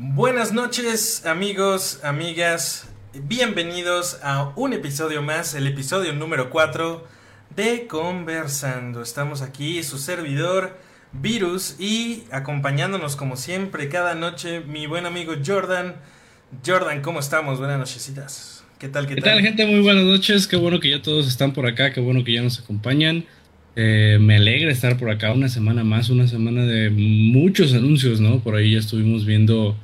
Buenas noches amigos, amigas, bienvenidos a un episodio más, el episodio número 4 de Conversando. Estamos aquí, su servidor Virus y acompañándonos como siempre cada noche mi buen amigo Jordan. Jordan, ¿cómo estamos? Buenas nochecitas. ¿Qué tal? ¿Qué, ¿Qué tal? gente? Muy buenas noches. Qué bueno que ya todos están por acá, qué bueno que ya nos acompañan. Eh, me alegra estar por acá una semana más, una semana de muchos anuncios, ¿no? Por ahí ya estuvimos viendo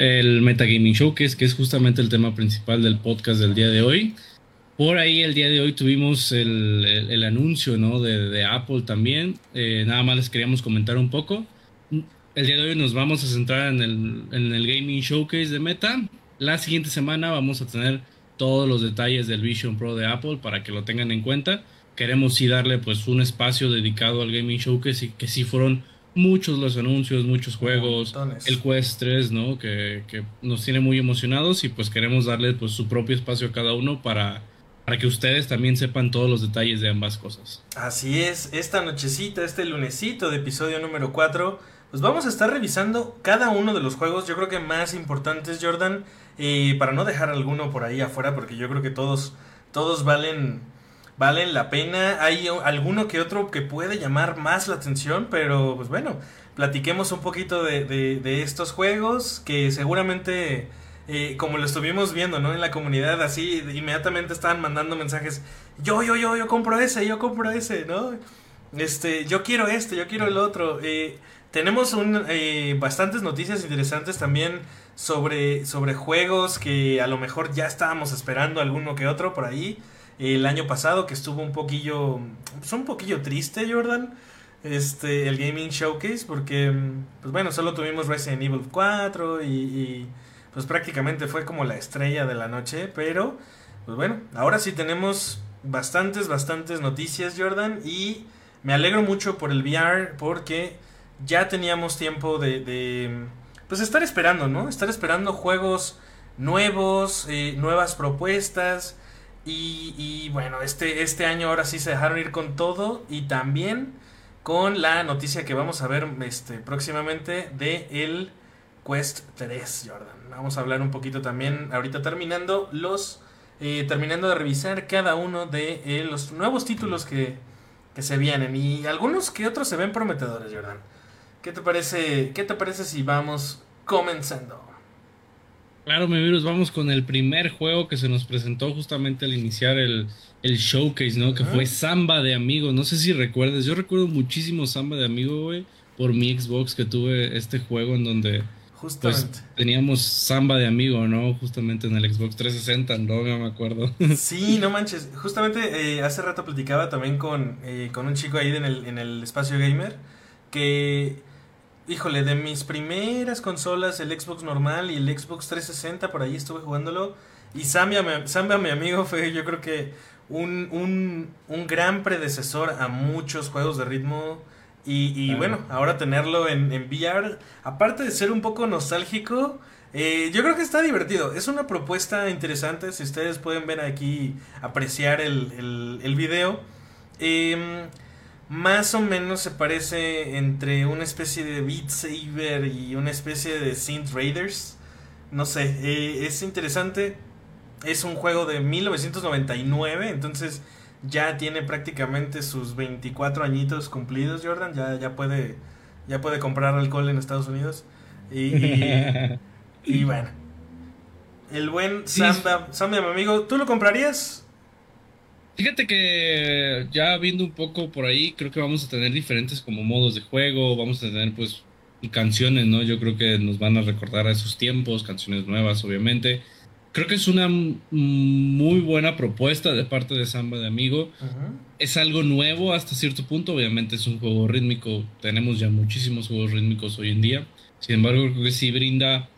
el Metagaming Showcase, que es justamente el tema principal del podcast del día de hoy. Por ahí el día de hoy tuvimos el, anuncio ¿no? de, Apple también. Eh, nada más les queríamos comentar un poco. El día de hoy nos vamos a centrar en el, en el Gaming Showcase de Meta. La siguiente semana vamos a tener todos los detalles del Vision Pro de Apple para que lo tengan en cuenta. Queremos sí darle pues un espacio dedicado al Gaming Showcase y que sí fueron muchos los anuncios, muchos juegos, el Quest 3, ¿no? Que, que, nos tiene muy emocionados y pues queremos darle pues su propio espacio a cada uno para, para que ustedes también sepan todos los detalles de ambas cosas. Así es, esta nochecita, este lunesito de episodio número 4, pues vamos a estar revisando cada uno de los juegos, yo creo que más importantes, Jordan, y para no dejar alguno por ahí afuera, porque yo creo que todos, todos valen valen la pena. Hay alguno que otro que puede llamar más la atención, pero pues bueno, platiquemos un poquito de, de, estos juegos que seguramente, eh, como lo estuvimos viendo, ¿no? En la comunidad, así inmediatamente estaban mandando mensajes. Yo, yo, yo, yo compro ese, yo compro ese, ¿no? Este, yo quiero este, yo quiero el otro. Eh, tenemos un, eh, bastantes noticias interesantes también sobre, sobre juegos que a lo mejor ya estábamos esperando alguno que otro por ahí el año pasado que estuvo un poquillo, pues un poquillo triste Jordan, este, el Gaming Showcase, porque, pues bueno, solo tuvimos Resident Evil 4 y, pues prácticamente fue como la estrella de la noche, pero, pues bueno, ahora sí tenemos bastantes, bastantes noticias Jordan y me alegro mucho por el VR porque ya teníamos tiempo de, de pues estar esperando, ¿no? Estar esperando juegos nuevos, eh, nuevas propuestas, y, bueno, este, este año ahora sí se dejaron ir con todo y también con la noticia que vamos a ver este, próximamente de el Quest 3, Jordan. Vamos a hablar un poquito también ahorita terminando los... Eh, terminando de revisar cada uno de eh, los nuevos títulos que, que se vienen y algunos que otros se ven prometedores, Jordan. ¿Qué te parece, qué te parece si vamos comenzando? Claro, mi virus, vamos con el primer juego que se nos presentó justamente al iniciar el, showcase, ¿no? Que fue Samba de Amigo. No sé si recuerdes, yo recuerdo muchísimo Samba de Amigo, güey, por mi Xbox que tuve este juego en donde pues, teníamos Samba de Amigo, ¿no? Justamente en el Xbox 360, no, me acuerdo. Sí, no manches. Justamente eh, hace rato platicaba también con, eh, con un chico ahí en el, en el espacio gamer que híjole, de mis primeras consolas, el Xbox normal y el Xbox 360, por ahí estuve jugándolo. Y Samba, mi amigo, fue yo creo que un, un, un gran predecesor a muchos juegos de ritmo. Y, bueno, ahora tenerlo en, en, VR, aparte de ser un poco nostálgico, eh, yo creo que está divertido. Es una propuesta interesante, si ustedes pueden ver aquí, apreciar el, el, el video. Eh, más o menos se parece entre una especie de Beat Saber y una especie de Synth Raiders. No sé, eh, es interesante. Es un juego de 1999, entonces ya tiene prácticamente sus 24 añitos cumplidos, Jordan. Ya, ya, puede, ya puede comprar alcohol en Estados Unidos. Y, y, bueno, el buen Samba, Samba, mi amigo, ¿tú lo comprarías? Fíjate que ya viendo un poco por ahí, creo que vamos a tener diferentes como modos de juego, vamos a tener pues canciones, ¿no? Yo creo que nos van a recordar a esos tiempos, canciones nuevas, obviamente. Creo que es una muy buena propuesta de parte de Samba de Amigo. Es algo nuevo hasta cierto punto, obviamente es un juego rítmico, tenemos ya muchísimos juegos rítmicos hoy en día. Sin embargo, creo que sí brinda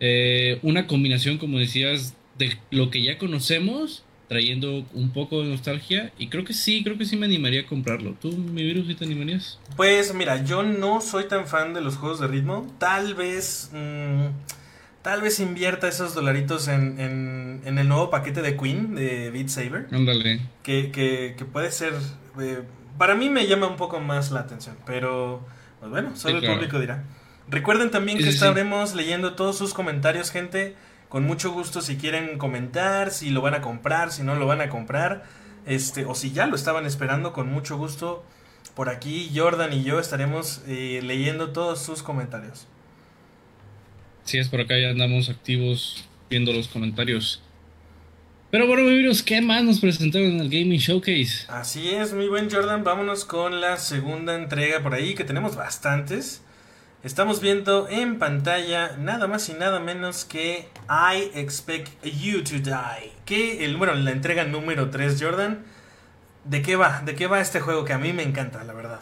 eh, una combinación, como decías, de lo que ya conocemos trayendo un poco de nostalgia y creo que sí, creo que sí me animaría a comprarlo. ¿Tú, mi virus, sí te animarías? Pues mira, yo no soy tan fan de los juegos de ritmo. Tal vez... Mm, tal vez invierta esos dolaritos en, en, el nuevo paquete de Queen de Beat Saber. Ándale. Que, que, que, puede ser... Eh, para mí me llama un poco más la atención, pero... Pues bueno, solo el público dirá. Recuerden también que estaremos leyendo todos sus comentarios, gente. Con mucho gusto si quieren comentar, si lo van a comprar, si no lo van a comprar, este, o si ya lo estaban esperando, con mucho gusto. Por aquí Jordan y yo estaremos eh, leyendo todos sus comentarios. Sí, es por acá ya andamos activos viendo los comentarios. Pero bueno, virus, ¿qué más nos presentaron en el Gaming Showcase? Así es, muy buen Jordan. Vámonos con la segunda entrega por ahí, que tenemos bastantes. Estamos viendo en pantalla nada más y nada menos que I Expect You to Die. Que el, bueno, la entrega número 3, Jordan. ¿De qué va? ¿De qué va este juego que a mí me encanta, la verdad?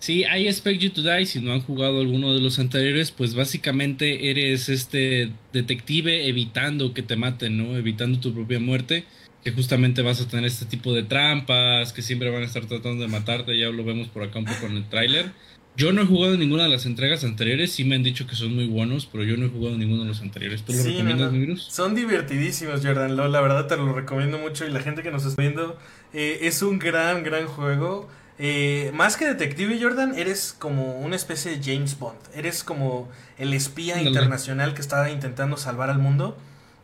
Sí, I Expect You to Die, si no han jugado alguno de los anteriores, pues básicamente eres este detective evitando que te maten, ¿no? Evitando tu propia muerte, que justamente vas a tener este tipo de trampas, que siempre van a estar tratando de matarte, ya lo vemos por acá un poco en el tráiler. Yo no he jugado ninguna de las entregas anteriores, sí me han dicho que son muy buenos, pero yo no he jugado ninguno de los anteriores. ¿Tú lo recomiendas, no, Son divertidísimos, Jordan. la verdad te lo recomiendo mucho y la gente que nos está viendo eh, es un gran, gran juego. Eh, más que detective, Jordan, eres como una especie de James Bond. Eres como el espía internacional que está intentando salvar al mundo.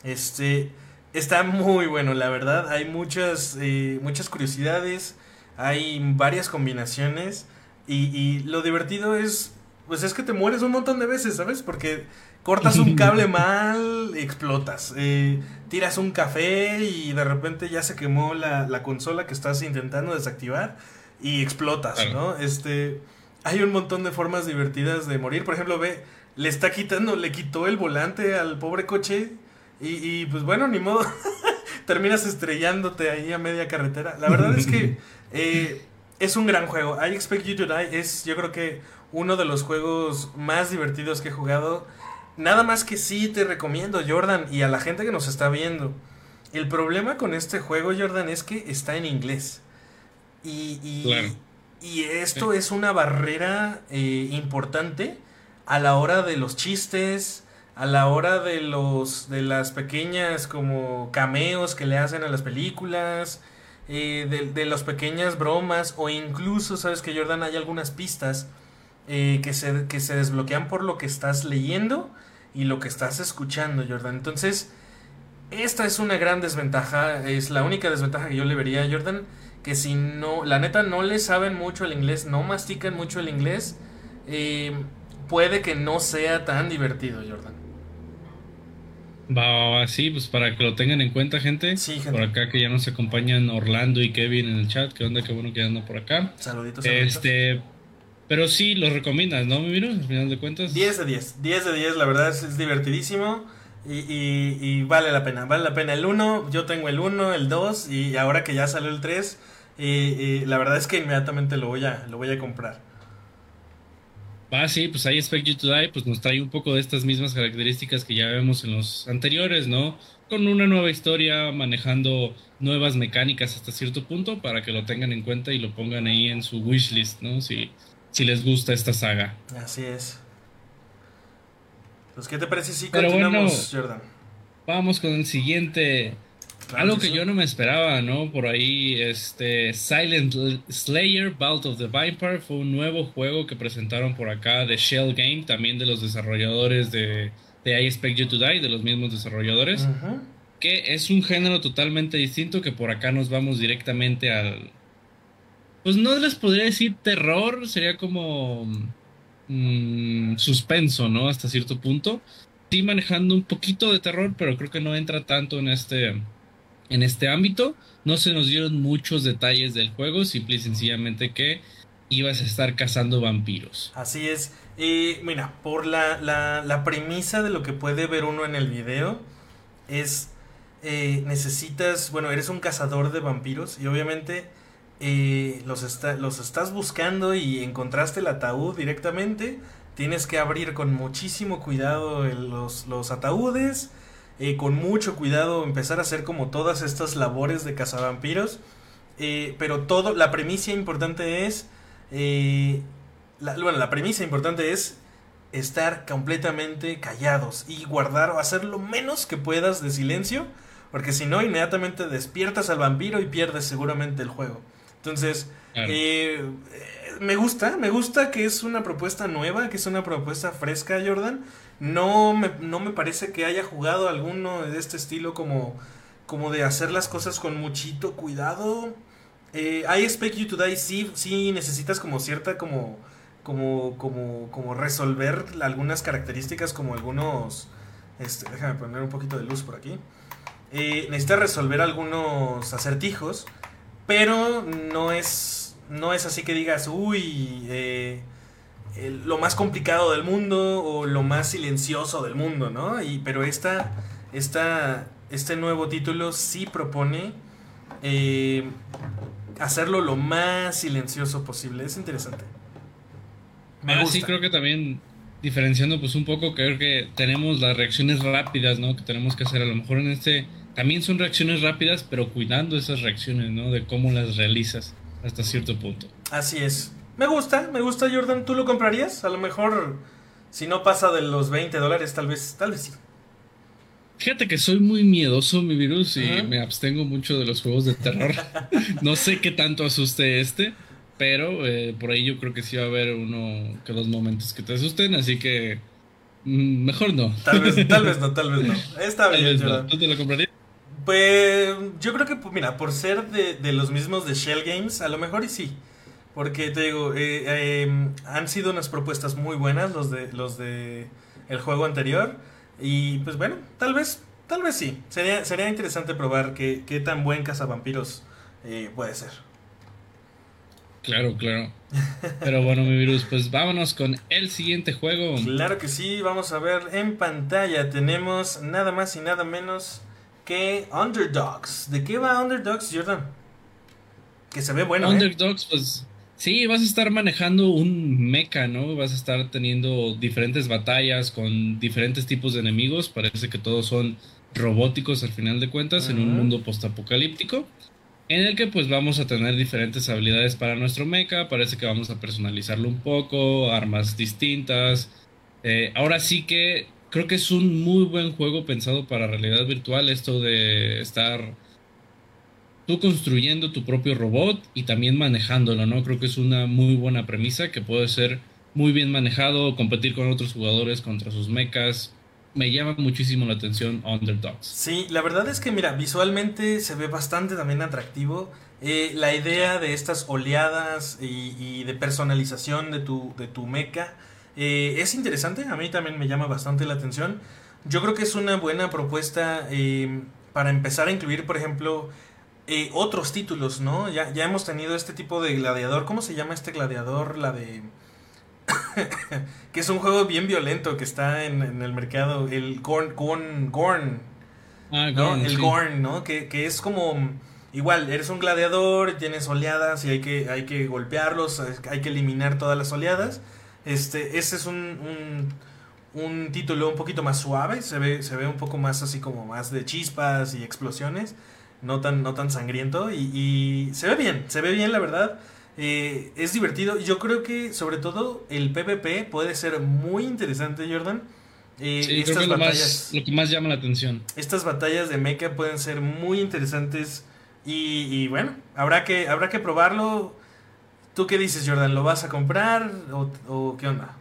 Este está muy bueno, la verdad. Hay muchas, eh, muchas curiosidades, hay varias combinaciones. Y, lo divertido es, pues es que te mueres un montón de veces, ¿sabes? Porque cortas un cable mal, explotas. Eh, tiras un café y de repente ya se quemó la, la, consola que estás intentando desactivar y explotas, ¿no? Este, hay un montón de formas divertidas de morir. Por ejemplo, ve, le está quitando, le quitó el volante al pobre coche y, y pues bueno, ni modo. Terminas estrellándote ahí a media carretera. La verdad es que... Eh, es un gran juego. I Expect You to Die es, yo creo que, uno de los juegos más divertidos que he jugado. Nada más que sí te recomiendo, Jordan, y a la gente que nos está viendo. El problema con este juego, Jordan, es que está en inglés. Y, y, esto es una barrera eh, importante a la hora de los chistes, a la hora de los de las pequeñas como cameos que le hacen a las películas eh, de, las pequeñas bromas o incluso, sabes que Jordan, hay algunas pistas eh, que, se, que se desbloquean por lo que estás leyendo y lo que estás escuchando, Jordan. Entonces, esta es una gran desventaja, es la única desventaja que yo le vería a Jordan, que si no, la neta no le saben mucho el inglés, no mastican mucho el inglés, eh, puede que no sea tan divertido, Jordan. Va, sí, pues para que lo tengan en cuenta, gente. Sí, Por acá que ya nos acompañan Orlando y Kevin en el chat. ¿Qué onda? Qué bueno que andan por acá. Saluditos, saluditos. Este, pero sí, lo recomiendas, ¿no, mi Al final de cuentas. 10 de 10. 10 de 10, la verdad es, divertidísimo. Y, y, vale la pena, vale la pena el 1. Yo tengo el 1, el 2. Y ahora que ya salió el 3, y, la verdad es que inmediatamente lo voy a, lo voy a comprar. Ah, sí, pues ahí Expect You to Die pues nos trae un poco de estas mismas características que ya vemos en los anteriores, ¿no? Con una nueva historia, manejando nuevas mecánicas hasta cierto punto para que lo tengan en cuenta y lo pongan ahí en su wishlist, ¿no? Si, si les gusta esta saga. Así es. Pues, ¿qué te parece si continuamos, Jordan? Vamos con el siguiente algo que yo no me esperaba, ¿no? Por ahí, este Silent Slayer, Vault of the Viper, fue un nuevo juego que presentaron por acá de Shell Game, también de los desarrolladores de, I Expect You to Die, de los mismos desarrolladores, que es un género totalmente distinto que por acá nos vamos directamente al... Pues no les podría decir terror, sería como mm, suspenso, ¿no? Hasta cierto punto. Sí manejando un poquito de terror, pero creo que no entra tanto en este en este ámbito. No se nos dieron muchos detalles del juego, simple y sencillamente que ibas a estar cazando vampiros. Así es. Y mira, por la, la, premisa de lo que puede ver uno en el video, es eh, necesitas, bueno, eres un cazador de vampiros y obviamente eh, los, los estás buscando y encontraste el ataúd directamente. Tienes que abrir con muchísimo cuidado los, los ataúdes eh, con mucho cuidado empezar a hacer como todas estas labores de cazavampiros. Eh, pero todo, la premisa importante es, eh, la, bueno, la premisa importante es estar completamente callados y guardar o hacer lo menos que puedas de silencio, porque si no, inmediatamente despiertas al vampiro y pierdes seguramente el juego. Entonces, me gusta, me gusta que es una propuesta nueva, que es una propuesta fresca, Jordan. No me, no me parece que haya jugado alguno de este estilo como, como de hacer las cosas con muchito cuidado. Eh, I Expect You to Die sí, sí necesitas como cierta como, como, como, como resolver algunas características como algunos... Este, déjame poner un poquito de luz por aquí. Eh, necesitas resolver algunos acertijos, pero no es, no es así que digas, uy, eh, lo más complicado del mundo o lo más silencioso del mundo, ¿no? Y, pero esta, esta, este nuevo título sí propone eh, hacerlo lo más silencioso posible. Es interesante. Me Sí, creo que también diferenciando pues un poco, creo que tenemos las reacciones rápidas, ¿no? Que tenemos que hacer a lo mejor en este... También son reacciones rápidas, pero cuidando esas reacciones, ¿no? De cómo las realizas hasta cierto punto. Así es. Me gusta, me gusta Jordan. ¿Tú lo comprarías? A lo mejor si no pasa de los 20 dólares, tal vez, tal vez sí. Fíjate que soy muy miedoso, mi virus, y me abstengo mucho de los juegos de terror. no sé qué tanto asuste este, pero eh, por ahí yo creo que sí va a haber uno que dos momentos que te asusten, así que mm, mejor no. Tal vez, tal vez no, tal vez no. Está bien, ¿Tú te lo comprarías? Pues yo creo que, pues, mira, por ser de, de, los mismos de Shell Games, a lo mejor y sí. Porque te digo, eh, em, han sido unas propuestas muy buenas los de los de el juego anterior. Y pues bueno, tal vez, tal vez sí. Sería, sería interesante probar qué, qué tan buen cazavampiros eh, puede ser. Claro, claro. Pero bueno, mi virus, pues vámonos con el siguiente juego. Claro que sí, vamos a ver en pantalla. Tenemos nada más y nada menos que Underdogs. ¿De qué va Underdogs, Jordan? Que se ve bueno. ¿eh? Underdogs, pues Sí, vas a estar manejando un mecha, ¿no? Vas a estar teniendo diferentes batallas con diferentes tipos de enemigos. Parece que todos son robóticos al final de cuentas en un mundo postapocalíptico. En el que pues vamos a tener diferentes habilidades para nuestro mecha. Parece que vamos a personalizarlo un poco, armas distintas. Eh, ahora sí que creo que es un muy buen juego pensado para realidad virtual. Esto de estar tú construyendo tu propio robot y también manejándolo, ¿no? Creo que es una muy buena premisa que puede ser muy bien manejado, competir con otros jugadores contra sus mechas. Me llama muchísimo la atención Underdogs. Sí, la verdad es que mira, visualmente se ve bastante también atractivo. Eh, la idea de estas oleadas y, de personalización de tu, de tu mecha eh, es interesante, a mí también me llama bastante la atención. Yo creo que es una buena propuesta eh, para empezar a incluir, por ejemplo, eh, otros títulos, ¿no? Ya, ya hemos tenido este tipo de gladiador. ¿Cómo se llama este gladiador? La de... que es un juego bien violento que está en, el mercado. El Gorn... Gorn, Gorn ah, ¿no? el Gorn, ¿no? Que, que, es como... Igual, eres un gladiador, tienes oleadas y hay que, hay que golpearlos, hay que eliminar todas las oleadas. Este, ese es un, un, un título un poquito más suave, se ve, se ve un poco más así como más de chispas y explosiones no tan, no tan sangriento y, se ve bien, se ve bien la verdad. Eh, es divertido. Yo creo que sobre todo el PvP puede ser muy interesante, Jordan. Eh, estas batallas, lo, que más llama la atención. Estas batallas de mecha pueden ser muy interesantes y, bueno, habrá que, habrá que probarlo. ¿Tú qué dices, Jordan? ¿Lo vas a comprar o, o qué onda?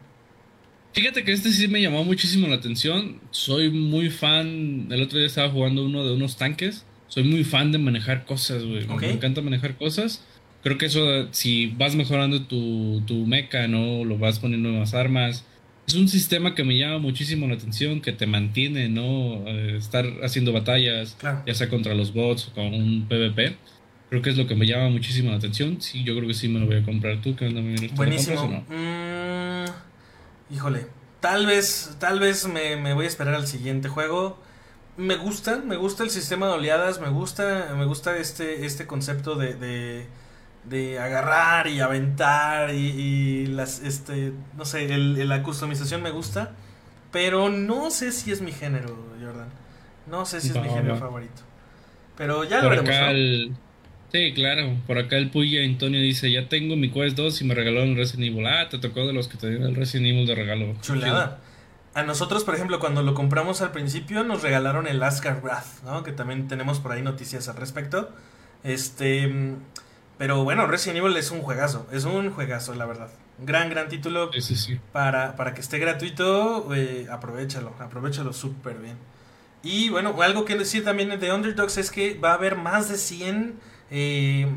Fíjate que este sí me llamó muchísimo la atención. Soy muy fan. El otro día estaba jugando uno de unos tanques soy muy fan de manejar cosas, güey. Me encanta manejar cosas. Creo que eso, si vas mejorando tu, tu mecha, ¿no? Lo vas poniendo más armas. Es un sistema que me llama muchísimo la atención, que te mantiene, ¿no? Eh, estar haciendo batallas, ya sea contra los bots o con un PvP. Creo que es lo que me llama muchísimo la atención. Sí, yo creo que sí me lo voy a comprar tú. ¿Qué Buenísimo. Mm, híjole, tal vez, tal vez me, me voy a esperar al siguiente juego me gusta, me gusta el sistema de oleadas, me gusta, me gusta este, este concepto de, de, agarrar y aventar y, las, este, no sé, el, la customización me gusta, pero no sé si es mi género, Jordan. No sé si es mi género favorito. Pero ya lo veremos. Sí, claro. Por acá el Puya Antonio dice, ya tengo mi Quest 2 y me regalaron Resident Evil. Ah, te tocó de los que te dieron el Resident Evil de regalo. Chulada. A nosotros, por ejemplo, cuando lo compramos al principio, nos regalaron el Asgard Wrath, ¿no? Que también tenemos por ahí noticias al respecto. Este. Pero bueno, Resident Evil es un juegazo, es un juegazo, la verdad. Gran, gran título. Sí, sí, sí. Para, para que esté gratuito, eh, aprovechalo, aprovechalo súper bien. Y bueno, algo que decir también de Underdogs es que va a haber más de 100 eh,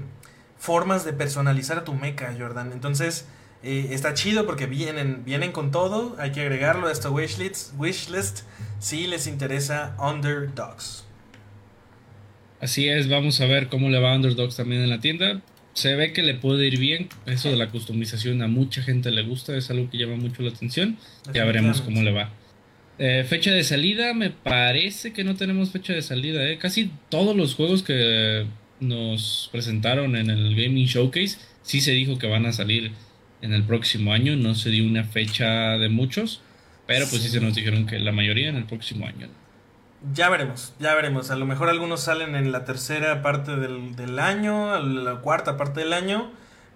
formas de personalizar a tu mecha, Jordan. Entonces, eh, está chido porque vienen, vienen con todo. Hay que agregarlo a esta wishlist, wishlist si les interesa Underdogs. Así es, vamos a ver cómo le va a Underdogs también en la tienda. Se ve que le puede ir bien. Eso de la customización a mucha gente le gusta, es algo que llama mucho la atención. Ya veremos cómo le va. Eh, fecha de salida, me parece que no tenemos fecha de salida. ¿eh? Casi todos los juegos que nos presentaron en el Gaming Showcase sí se dijo que van a salir en el próximo año. No se dio una fecha de muchos, pero pues sí, se nos dijeron que la mayoría en el próximo año. Ya veremos, ya veremos. A lo mejor algunos salen en la tercera parte del, del año, la cuarta parte del año,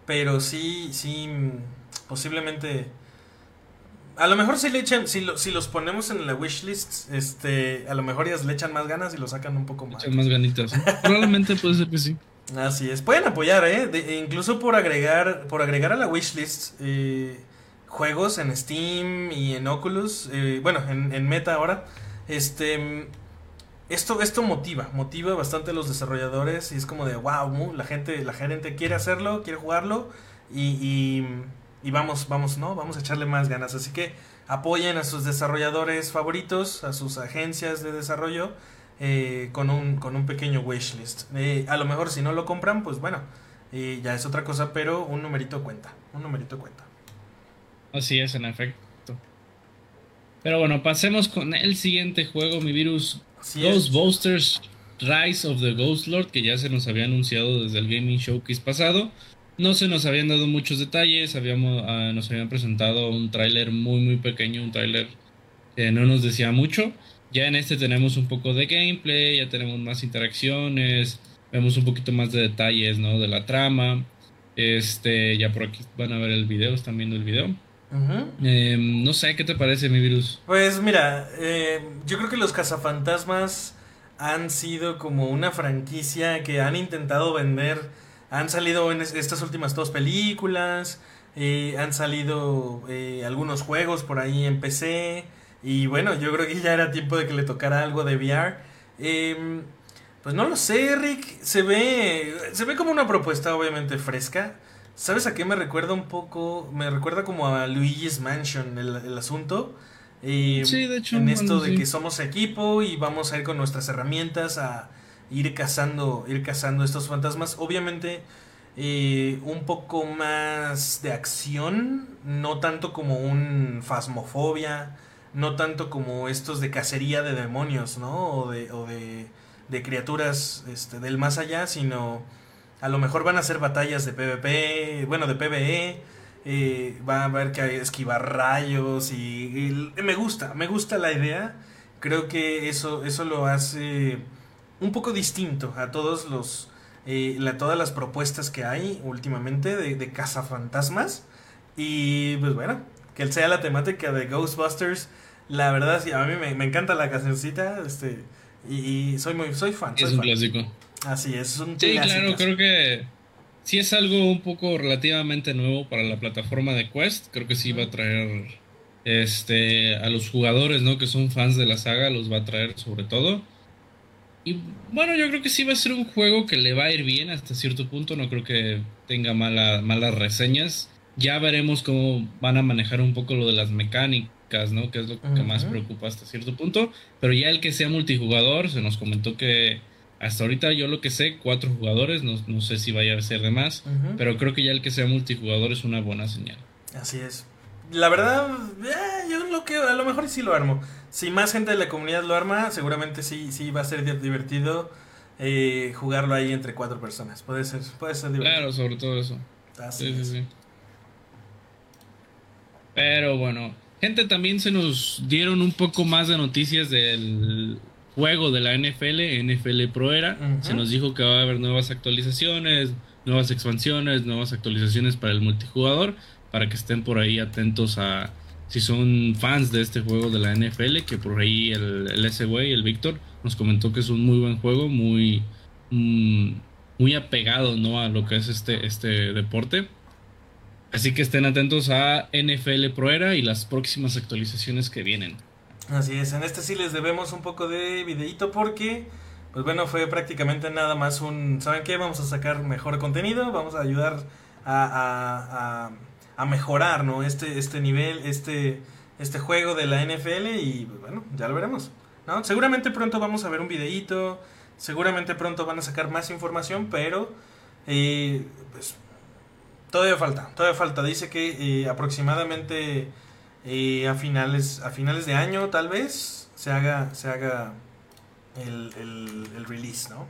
pero sí, sí, posiblemente... A lo mejor si le echan, si, si los ponemos en la wishlist, este, a lo mejor ellas le echan más ganas y lo sacan un poco más. Echan más ganitas. Probablemente puede ser que sí. Así es. Pueden apoyar, ¿eh? incluso por agregar, por agregar a la wishlist eh, juegos en Steam y en Oculus. Eh, bueno, en, Meta ahora. Este. Esto, esto motiva, motiva bastante a los desarrolladores y es como de wow, la gente, la gente quiere hacerlo, quiere jugarlo y, y, vamos, vamos, ¿no? Vamos a echarle más ganas. Así que apoyen a sus desarrolladores favoritos, a sus agencias de desarrollo eh, con, un, con un pequeño wishlist. Eh, a lo mejor si no lo compran, pues bueno, eh, ya es otra cosa, pero un numerito cuenta, un numerito cuenta. Así es, en efecto. Pero bueno, pasemos con el siguiente juego, mi virus. Ghostbusters Rise of the Ghost Lord, que ya se nos había anunciado desde el Gaming Showcase pasado. No se nos habían dado muchos detalles, habíamos, ah, nos habían presentado un tráiler muy muy pequeño, un tráiler que no nos decía mucho. Ya en este tenemos un poco de gameplay, ya tenemos más interacciones, vemos un poquito más de detalles, ¿no? De la trama. Este, ya por aquí van a ver el video, están viendo el video. Em, no sé, ¿qué te parece mi virus? Pues mira, eh, yo creo que los cazafantasmas han sido como una franquicia que han intentado vender. Han salido en estas últimas dos películas, eh, han salido eh, algunos juegos por ahí en PC. Y bueno, yo creo que ya era tiempo de que le tocara algo de VR. Em, pues no lo sé, Rick. Se ve, se ve como una propuesta obviamente fresca. ¿Sabes a qué me recuerda un poco? Me recuerda como a Luigi's Mansion el, asunto. Em, sí, de hecho. En esto de que somos equipo y vamos a ir con nuestras herramientas a ir cazando, ir cazando estos fantasmas. Obviamente eh, un poco más de acción, no tanto como un fasmofobia no tanto como estos de cacería de demonios, ¿no? O de, o de, de criaturas este, del más allá, sino a lo mejor van a ser batallas de PvP, bueno, de PvE, eh, va a haber que esquivar rayos y, me gusta, me gusta la idea, creo que eso, eso lo hace un poco distinto a todos los... Eh, todas las propuestas que hay últimamente de, de cazafantasmas y pues bueno, que sea la temática de Ghostbusters la verdad, sí, a mí me, encanta la cancioncita, este, y, soy muy, soy fan. es un clásico. Así es, es un Sí, claro, creo que sí es algo un poco relativamente nuevo para la plataforma de Quest. Creo que sí va a traer este a los jugadores, ¿no? Que son fans de la saga, los va a traer sobre todo. Y bueno, yo creo que sí va a ser un juego que le va a ir bien hasta cierto punto. No creo que tenga mala, malas reseñas. Ya veremos cómo van a manejar un poco lo de las mecánicas ¿no? Que es lo que más preocupa hasta cierto punto. Pero ya el que sea multijugador, se nos comentó que hasta ahorita yo lo que sé, cuatro jugadores, no, sé si vaya a ser de más, pero creo que ya el que sea multijugador es una buena señal. Así es. La verdad, eh, yo lo que a lo mejor sí lo armo. Si más gente de la comunidad lo arma, seguramente sí, sí va a ser divertido eh, jugarlo ahí entre cuatro personas. Puede ser, puede ser divertido. Claro, sobre todo eso. sí, sí. Pero bueno, Gente, también se nos dieron un poco más de noticias del juego de la NFL, NFL Pro Era. Se nos dijo que va a haber nuevas actualizaciones, nuevas expansiones, nuevas actualizaciones para el multijugador, para que estén por ahí atentos a si son fans de este juego de la NFL, que por ahí el, el ese el Víctor, nos comentó que es un muy buen juego, muy... Mm, muy apegado, ¿no? A lo que es este, este deporte. Así que estén atentos a NFL Pro Era y las próximas actualizaciones que vienen. Así es, en este sí les debemos un poco de videíto porque, pues bueno, fue prácticamente nada más un, ¿saben qué? Vamos a sacar mejor contenido, vamos a ayudar a, a, mejorar, ¿no? Este, este nivel, este, este juego de la NFL y, pues bueno, ya lo veremos, ¿no? Seguramente pronto vamos a ver un videíto, seguramente pronto van a sacar más información, pero, eh, Todavía falta, todavía falta. Dice que eh, aproximadamente eh, a finales a finales de año tal vez se haga se haga el, el, release, ¿no?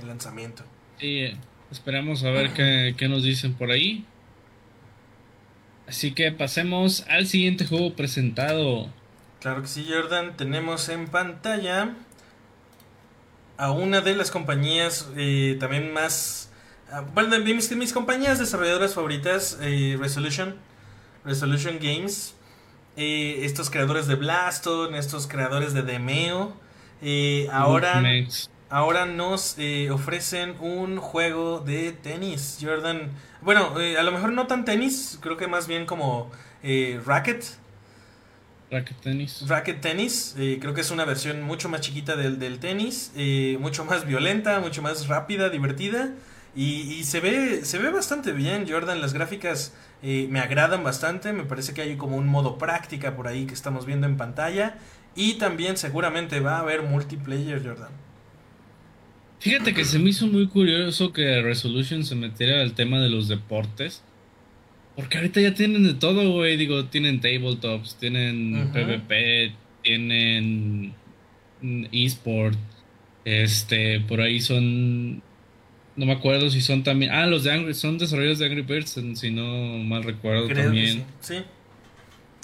El lanzamiento. Sí, esperamos a ver qué, qué nos dicen por ahí. Así que pasemos al siguiente juego presentado. Claro que sí, Jordan. Tenemos en pantalla a una de las compañías eh, también más bueno, mis, mis compañías desarrolladoras favoritas, eh, Resolution, Resolution Games, eh, estos creadores de Blaston, estos creadores de Demeo, eh, ahora, ahora nos ofrecen un juego de tenis, Jordan. Bueno, a lo mejor no tan tenis, creo que más bien como racket. Racket tenis. Racket tenis, creo que es una versión mucho más chiquita del, del tenis, mucho más violenta, mucho más rápida, divertida. Y, se, ve, se ve bastante bien, Jordan. Las gráficas eh, me agradan bastante. Me parece que hay como un modo práctica por ahí que estamos viendo en pantalla. Y también seguramente va a haber multiplayer, Jordan. Fíjate que se me hizo muy curioso que Resolution se metiera al tema de los deportes. Porque ahorita ya tienen de todo, güey. Digo, tienen tabletops, tienen PvP, tienen eSport. Este, por ahí son no me acuerdo si son también. Ah, los de Angry. Son desarrolladores de Angry Birds, si no mal recuerdo también. sí.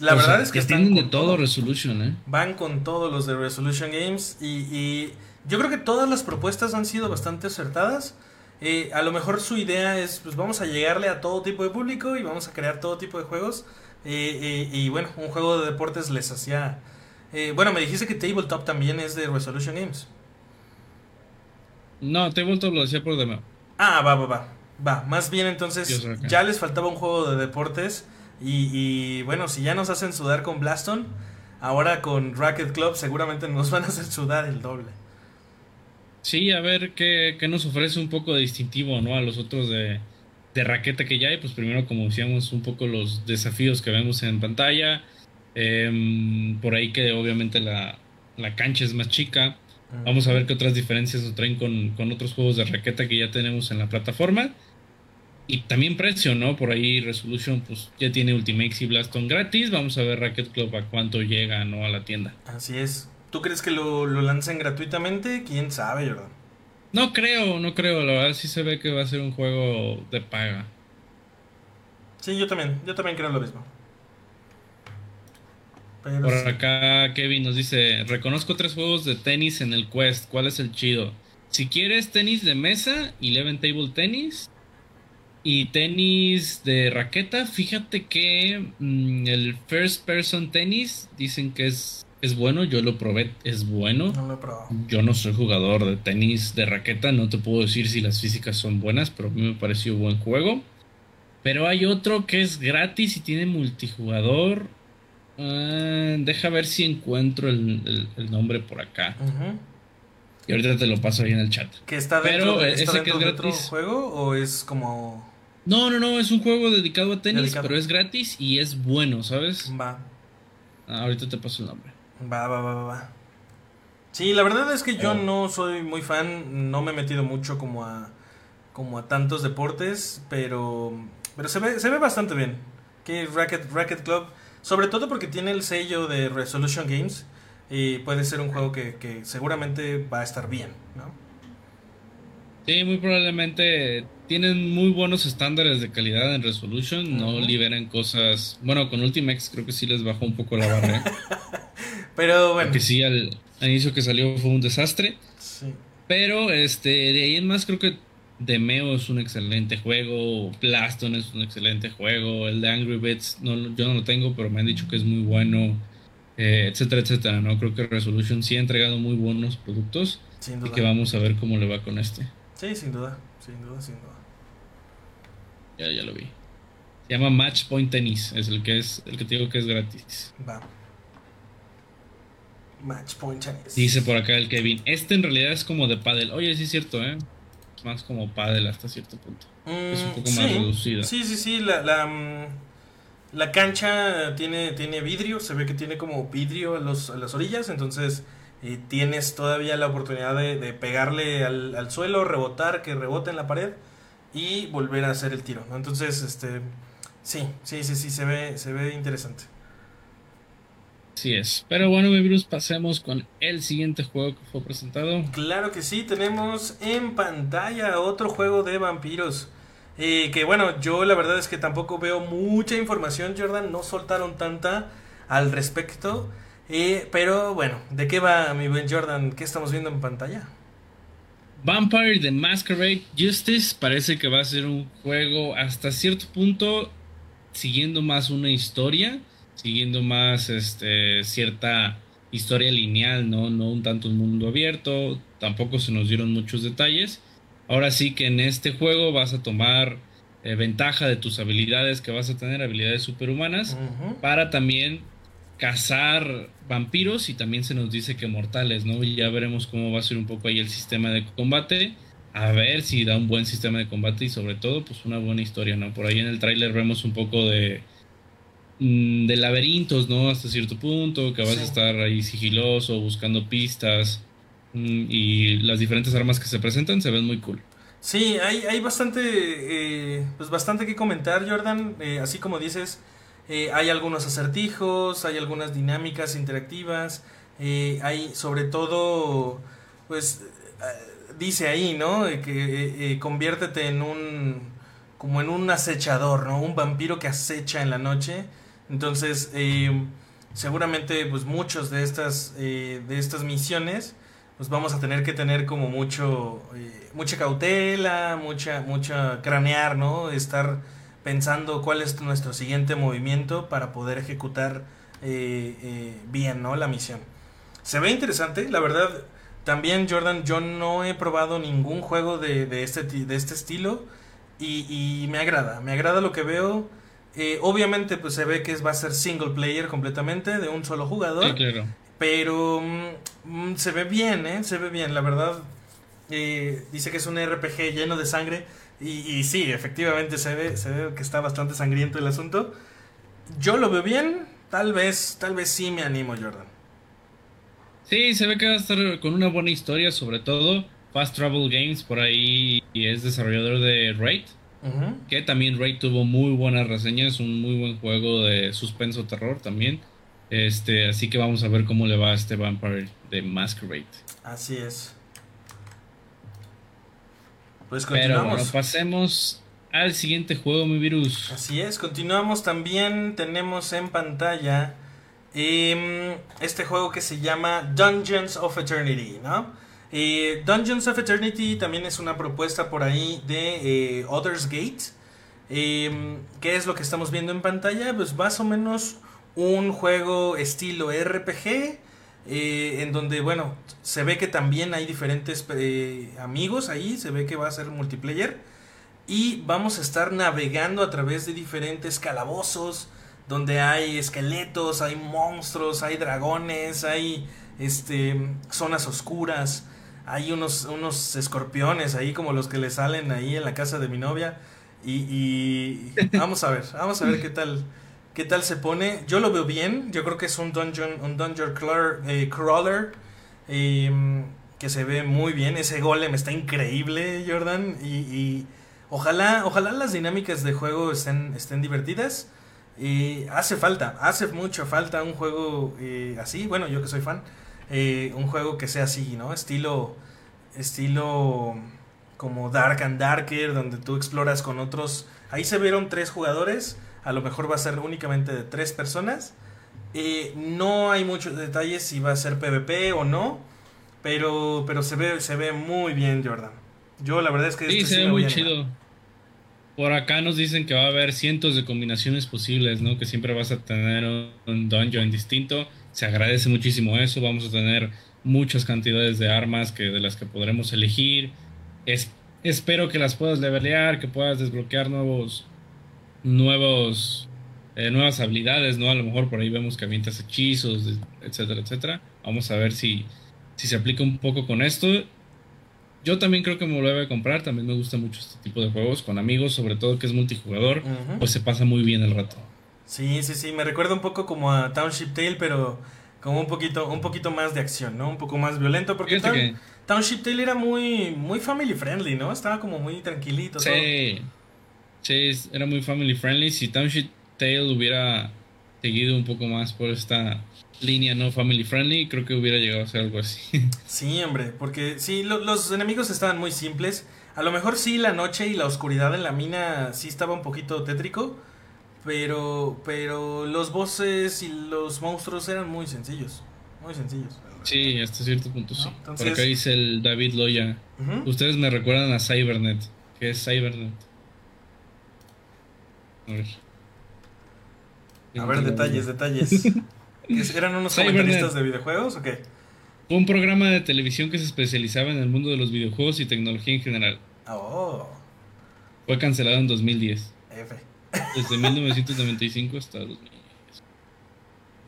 La verdad es que, tienen de todo, Resolution, ¿eh? Van con todos los de Resolution Games. Y, yo creo que todas las propuestas han sido bastante acertadas. Eh, a lo mejor su idea es: pues vamos a llegarle a todo tipo de público y vamos a crear todo tipo de juegos. Eh, eh, y bueno, un juego de deportes les hacía. bueno, me dijiste que Tabletop también es de Resolution Games. No, Tabletop lo decía por demás. Ah, va, va, va. Va, más bien entonces ya les faltaba un juego de deportes. Y, bueno, si ya nos hacen sudar con Blaston, ahora con Racket Club seguramente nos van a hacer sudar el doble. Sí, a ver qué, nos ofrece un poco de distintivo, ¿no? A los otros de, de raqueta que ya hay. Pues primero, como decíamos, un poco los desafíos que vemos en pantalla. Em, por ahí que obviamente la, la cancha es más chica. Vamos a ver qué otras diferencias nos traen con, otros juegos de raqueta que ya tenemos en la plataforma. Y también precio, ¿no? Por ahí Resolution pues ya tiene Ultimate y Blaston gratis. Vamos a ver Racket Club a cuánto llega, ¿no? A la tienda. Así es. ¿Tú crees que lo, lo lancen gratuitamente? ¿Quién sabe, verdad? No creo, no creo. La verdad sí se ve que va a ser un juego de paga. Sí, yo también. Yo también creo lo mismo. Por acá Kevin nos dice, reconozco tres juegos de tenis en el Quest, ¿cuál es el chido? Si quieres tenis de mesa, Eleven Table Tennis y tenis de raqueta, fíjate que mm, el First Person Tennis dicen que es, es bueno, yo lo probé, es bueno. Yo no soy jugador de tenis de raqueta, no te puedo decir si las físicas son buenas, pero a mí me pareció buen juego. Pero hay otro que es gratis y tiene multijugador Ah, deja ver si encuentro el, nombre por acá. Y ahorita te lo paso ahí en el chat. ¿Que está dentro, pero ese que es otro juego o es como.? No, no, no, es un juego dedicado a tenis, pero es gratis y es bueno, ¿sabes? Va. Ah, ahorita te paso el nombre. Va, va, va, va. Sí, la verdad es que yo oh. no soy muy fan, no me he metido mucho como a como a tantos deportes, pero pero se ve se ve bastante bien. Que Racket Racket Club sobre todo porque tiene el sello de Resolution Games y puede ser un juego que, seguramente va a estar bien, ¿no? Sí, muy probablemente tienen muy buenos estándares de calidad en Resolution, no liberan cosas... Bueno, con Ultimax creo que sí les bajó un poco la barra. Pero bueno. Porque sí, al, al, inicio que salió fue un desastre. Sí. Pero este, de ahí en más creo que Demeo es un excelente juego, Plaston es un excelente juego, el de Angry Birds no, yo no lo tengo, pero me han dicho que es muy bueno, eh, etcétera, etcétera, ¿no? Creo que Resolution sí ha entregado muy buenos productos sin duda. y que vamos a ver cómo le va con este. Sí, sin duda, sin duda, sin duda. Ya, ya lo vi. Se llama Match Point Tennis, es el que es el que te digo que es gratis. Va. Match Point Tennis. Dice por acá el Kevin, este en realidad es como de paddle. Oye, sí es cierto, ¿eh? Es más como paddle hasta cierto punto. es un Mm, poco más reducida. Sí, sí, sí. La, la, mm, la cancha tiene, tiene vidrio. Se ve que tiene como vidrio a, los, a las orillas. Entonces eh, tienes todavía la oportunidad de, de pegarle al, al suelo, rebotar, que rebote en la pared y volver a hacer el tiro. ¿no? Entonces, este. Sí, sí, sí, sí. Se ve, se ve interesante. Así es. Pero bueno, mi virus, pasemos con el siguiente juego que fue presentado. Claro que sí, tenemos en pantalla otro juego de vampiros. Eh, que bueno, yo la verdad es que tampoco veo mucha información, Jordan. No soltaron tanta al respecto. Eh, pero bueno, ¿de qué va mi buen Jordan? ¿Qué estamos viendo en pantalla? Vampire the Masquerade Justice parece que va a ser un juego hasta cierto punto siguiendo más una historia, siguiendo más este cierta historia lineal, no no un tanto un mundo abierto, tampoco se nos dieron muchos detalles. Ahora sí que en este juego vas a tomar eh, ventaja de tus habilidades que vas a tener, habilidades superhumanas, para también cazar vampiros y también se nos dice que mortales, ¿no? Ya veremos cómo va a ser un poco ahí el sistema de combate. A ver si da un buen sistema de combate y sobre todo pues una buena historia, ¿no? Por ahí en el tráiler vemos un poco de de laberintos, ¿no? Hasta cierto punto, que vas Sí. a estar ahí sigiloso, buscando pistas mm, y las diferentes armas que se presentan se ven muy cool. Sí, hay, hay bastante, eh, pues bastante que comentar, Jordan. Eh, así como dices, eh, hay algunos acertijos, hay algunas dinámicas interactivas, hay sobre todo, pues, dice ahí, ¿no? Que conviértete en un, como en un acechador, ¿no? Un vampiro que acecha en la noche. Entonces, eh, seguramente, pues, muchos de estas, eh, de estas misiones pues vamos a tener que tener como mucho eh, mucha cautela, mucha mucha cranear, ¿no? Estar pensando cuál es nuestro siguiente movimiento para poder ejecutar bien, ¿no? La misión. Se ve interesante, la verdad. También Jordan, yo no he probado ningún juego de, de este de este estilo y, y me agrada, me agrada lo que veo. Eh, obviamente, pues se ve que va a ser single player completamente de un solo jugador. Sí, claro. Pero mm, mm, se ve bien, ¿eh? Se ve bien, la verdad. eh, dice que es un RPG lleno de sangre. Y, y sí, efectivamente se ve, se ve que está bastante sangriento el asunto. Yo lo veo bien. Tal vez, tal vez sí me animo, Jordan. Sí, se ve que va a estar con una buena historia, sobre todo Fast Travel Games por ahí y es desarrollador de Raid, Que también Raid tuvo muy buenas reseñas, un muy buen juego de suspenso terror también. Este, así que vamos a ver cómo le va a este Vampire de Masquerade. Así es. Pues Pero continuamos. bueno, pasemos al siguiente juego, mi virus. Así es, continuamos también, tenemos en pantalla em, este juego que se llama Dungeons of Eternity, ¿no? Eh, Dungeons of Eternity también es una propuesta por ahí de eh, Others Gate. Em, ¿Qué es lo que estamos viendo en pantalla? Pues más o menos un juego estilo RPG, eh, en donde, bueno, se ve que también hay diferentes eh, amigos ahí, se ve que va a ser multiplayer. Y vamos a estar navegando a través de diferentes calabozos, donde hay esqueletos, hay monstruos, hay dragones, hay este, zonas oscuras, hay unos, unos escorpiones ahí como los que le salen ahí en la casa de mi novia. Y, y vamos a ver, vamos a ver qué tal, qué tal se pone. Yo lo veo bien, yo creo que es un dungeon, un dungeon crawler, eh, em, que se ve muy bien. Ese golem está increíble, Jordan, y, y Ojalá, ojalá las dinámicas de juego estén, estén divertidas. Y hace falta, hace mucho falta un juego eh, así. Bueno, yo que soy fan, eh, un juego que sea así, ¿no? Estilo, estilo como Dark and Darker, donde tú exploras con otros. Ahí se vieron tres jugadores. A lo mejor va a ser únicamente de tres personas. Eh, no hay muchos detalles si va a ser PvP o no. Pero, pero se ve, se ve muy bien, Jordan. Yo la verdad es que Sí, este se ve muy chido. Por acá nos dicen que va a haber cientos de combinaciones posibles, ¿no? Que siempre vas a tener un dungeon distinto. Se agradece muchísimo eso. Vamos a tener muchas cantidades de armas que de las que podremos elegir. Es espero que las puedas levelear, que puedas desbloquear nuevos, nuevos, eh, nuevas habilidades, ¿no? A lo mejor por ahí vemos que avientas hechizos, etcétera, etcétera. Vamos a ver si, si se aplica un poco con esto. Yo también creo que me lo voy a comprar, también me gusta mucho este tipo de juegos, con amigos, sobre todo que es multijugador, pues se pasa muy bien el rato. Sí, sí, sí, me recuerda un poco como a Township Tale, pero como un poquito, un poquito más de acción, ¿no? Un poco más violento, porque Township Tale era muy, muy family friendly, ¿no? Estaba como muy tranquilito. Sí, sí, era muy family friendly. Si Township Tale hubiera seguido un poco más por esta línea no family friendly, creo que hubiera llegado a ser algo así. Sí, hombre, porque sí, los enemigos estaban muy simples. A lo mejor sí, la noche y la oscuridad en la mina sí estaba un poquito tétrico, pero, pero los bosses y los monstruos eran muy sencillos, muy sencillos. Sí, hasta cierto punto sí. Por acá dice el David Loya. Ustedes me recuerdan a Cybernet. ¿Qué es Cybernet? A ver. A ver, detalles, detalles. ¿Eran unos comentaristas de videojuegos o qué? Fue un programa de televisión que se especializaba en el mundo de los videojuegos y tecnología en general. Oh. Fue cancelado en 2010. F. Desde 1995 hasta 2010.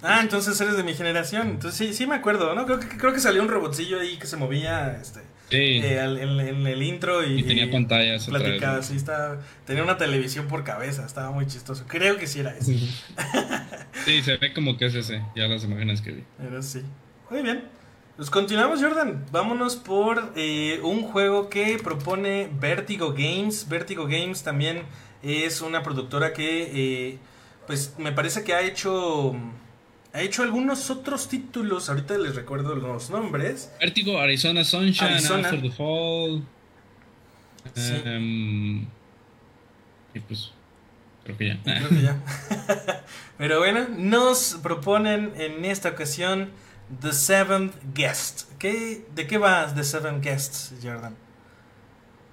Ah, entonces eres de mi generación. Entonces sí, sí me acuerdo, ¿no? Creo que, creo que salió un robotcillo ahí que se movía este, sí. Eh, en, el intro y, y tenía pantallas. Platicaba, sí, estaba, tenía una televisión por cabeza, estaba muy chistoso. Creo que sí era ese. sí, se ve como que es ese, ya las imágenes que vi. Pero sí. Muy bien. Pues continuamos, Jordan. Vámonos por eh, un juego que propone Vertigo Games. Vertigo Games también es una productora que, eh, pues, me parece que ha hecho ha hecho algunos otros títulos, ahorita les recuerdo los nombres. Vertigo, Arizona Sunshine, After the Fall. Y pues, creo que ya. Creo que ya. Pero bueno, nos proponen en esta ocasión The Seventh Guest. ¿Qué, ¿De qué va The Seventh Guest, Jordan?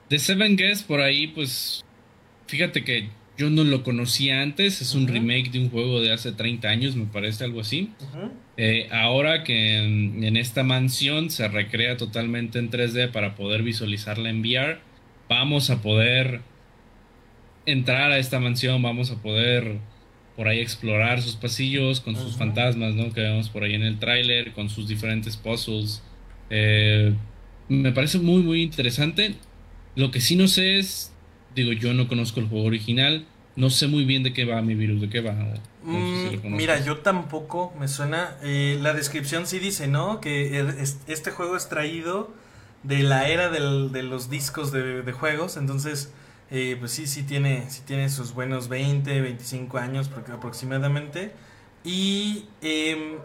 The Seventh Guest, por ahí, pues, fíjate que yo no lo conocía antes, es un remake de un juego de hace 30 años, me parece algo así. Eh, ahora que en, esta mansión se recrea totalmente en 3D para poder visualizarla en VR, vamos a poder entrar a esta mansión, vamos a poder por ahí explorar sus pasillos con sus fantasmas, ¿no? Que vemos por ahí en el tráiler, con sus diferentes puzzles. Eh, me parece muy, muy interesante. Lo que sí no sé es, digo, yo no conozco el juego original. No sé muy bien de qué va mi virus, de qué va. Mm, mira, yo tampoco me suena. Eh, la descripción sí dice, ¿no? Que este juego es traído de la era de los discos de, juegos. Entonces, eh, pues sí, sí tiene, sí tiene sus buenos 20, 25 años aproximadamente. Y em,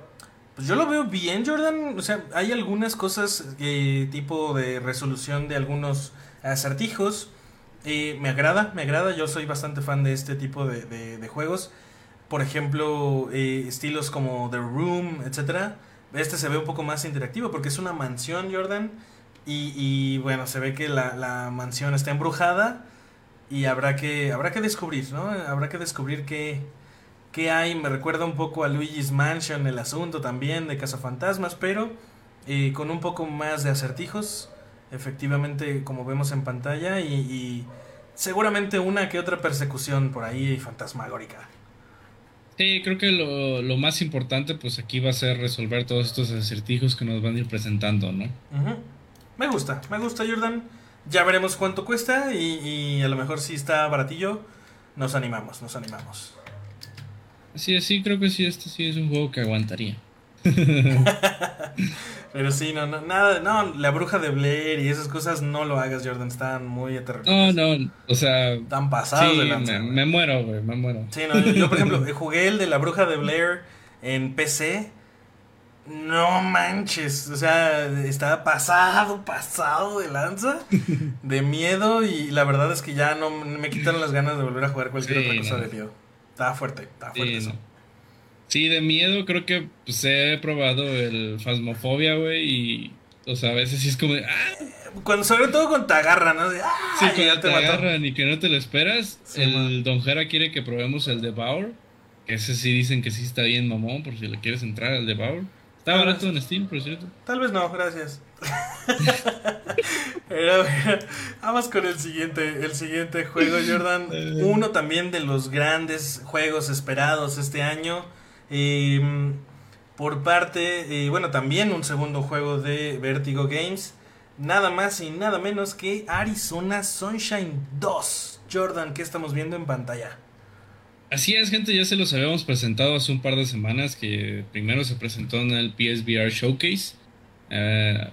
pues yo lo veo bien, Jordan. O sea, hay algunas cosas, eh, tipo de resolución de algunos acertijos me agrada, me agrada, yo soy bastante fan de este tipo de, juegos. Por ejemplo, eh, estilos como The Room, etcétera. Este se ve un poco más interactivo porque es una mansión, Jordan. Y, bueno, se ve que la, mansión está embrujada y habrá que, habrá que descubrir, ¿no? Habrá que descubrir qué, qué hay. Me recuerda un poco a Luigi's Mansion el asunto también de Cazafantasmas, pero eh, con un poco más de acertijos efectivamente como vemos en pantalla y, seguramente una que otra persecución por ahí fantasmagórica. Sí, creo que lo, más importante pues aquí va a ser resolver todos estos acertijos que nos van a ir presentando, ¿no? Me gusta, me gusta Jordan. Ya veremos cuánto cuesta y, y, a lo mejor si está baratillo, nos animamos, nos animamos. Sí, sí, creo que sí, este sí es un juego que aguantaría. Pero sí, no, no, nada, no, la bruja de Blair y esas cosas no lo hagas, Jordan, están muy aterradores. No, no, o sea. Están pasados de lanza. Me, muero, güey, me muero. Sí, no, yo, por ejemplo, jugué el de la bruja de Blair en PC. No manches, o sea, estaba pasado, pasado de lanza, de miedo y la verdad es que ya no me quitan las ganas de volver a jugar cualquier otra cosa de miedo. Estaba fuerte, estaba fuerte eso. Sí, de miedo creo que pues, he probado el Fasmofobia, güey, y... O sea, a veces sí es como de... ¡Ah! Cuando, sobre todo cuando te agarran, ¿no? ¡Ah! Sí, cuando te, agarran y que no te lo esperas. el Don Jera quiere que probemos el Devour. Que ese sí dicen que sí está bien mamón, por si le quieres entrar al Devour. Está barato en Steam, por cierto. Tal vez no, gracias. vamos con el siguiente, el siguiente juego, Jordan. Uno también de los grandes juegos esperados este año. Em, por parte, eh, bueno, también un segundo juego de Vertigo Games. Nada más y nada menos que Arizona Sunshine 2. Jordan, ¿qué estamos viendo en pantalla? Así es, gente, ya se los habíamos presentado hace un par de semanas, que primero se presentó en el PSVR Showcase. Eh,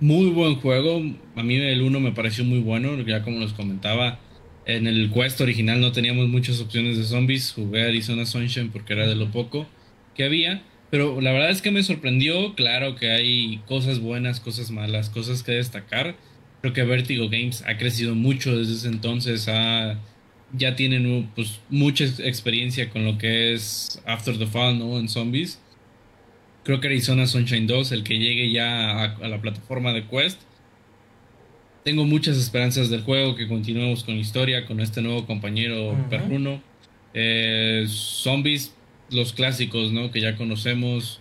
muy buen juego, a mí el 1 me pareció muy bueno, ya como les comentaba, en el Quest original no teníamos muchas opciones de zombies, jugué Arizona Sunshine porque era de lo poco que había. Pero la verdad es que me sorprendió, claro que hay cosas buenas, cosas malas, cosas que destacar. Creo que Vertigo Games ha crecido mucho desde ese entonces, ya tienen pues, mucha experiencia con lo que es After the Fall, ¿no? En zombies. Creo que Arizona Sunshine 2, el que llegue ya a, la plataforma de Quest. Tengo muchas esperanzas del juego, que continuemos con la historia, con este nuevo compañero perruno. Eh, zombies los clásicos, ¿no? Que ya conocemos.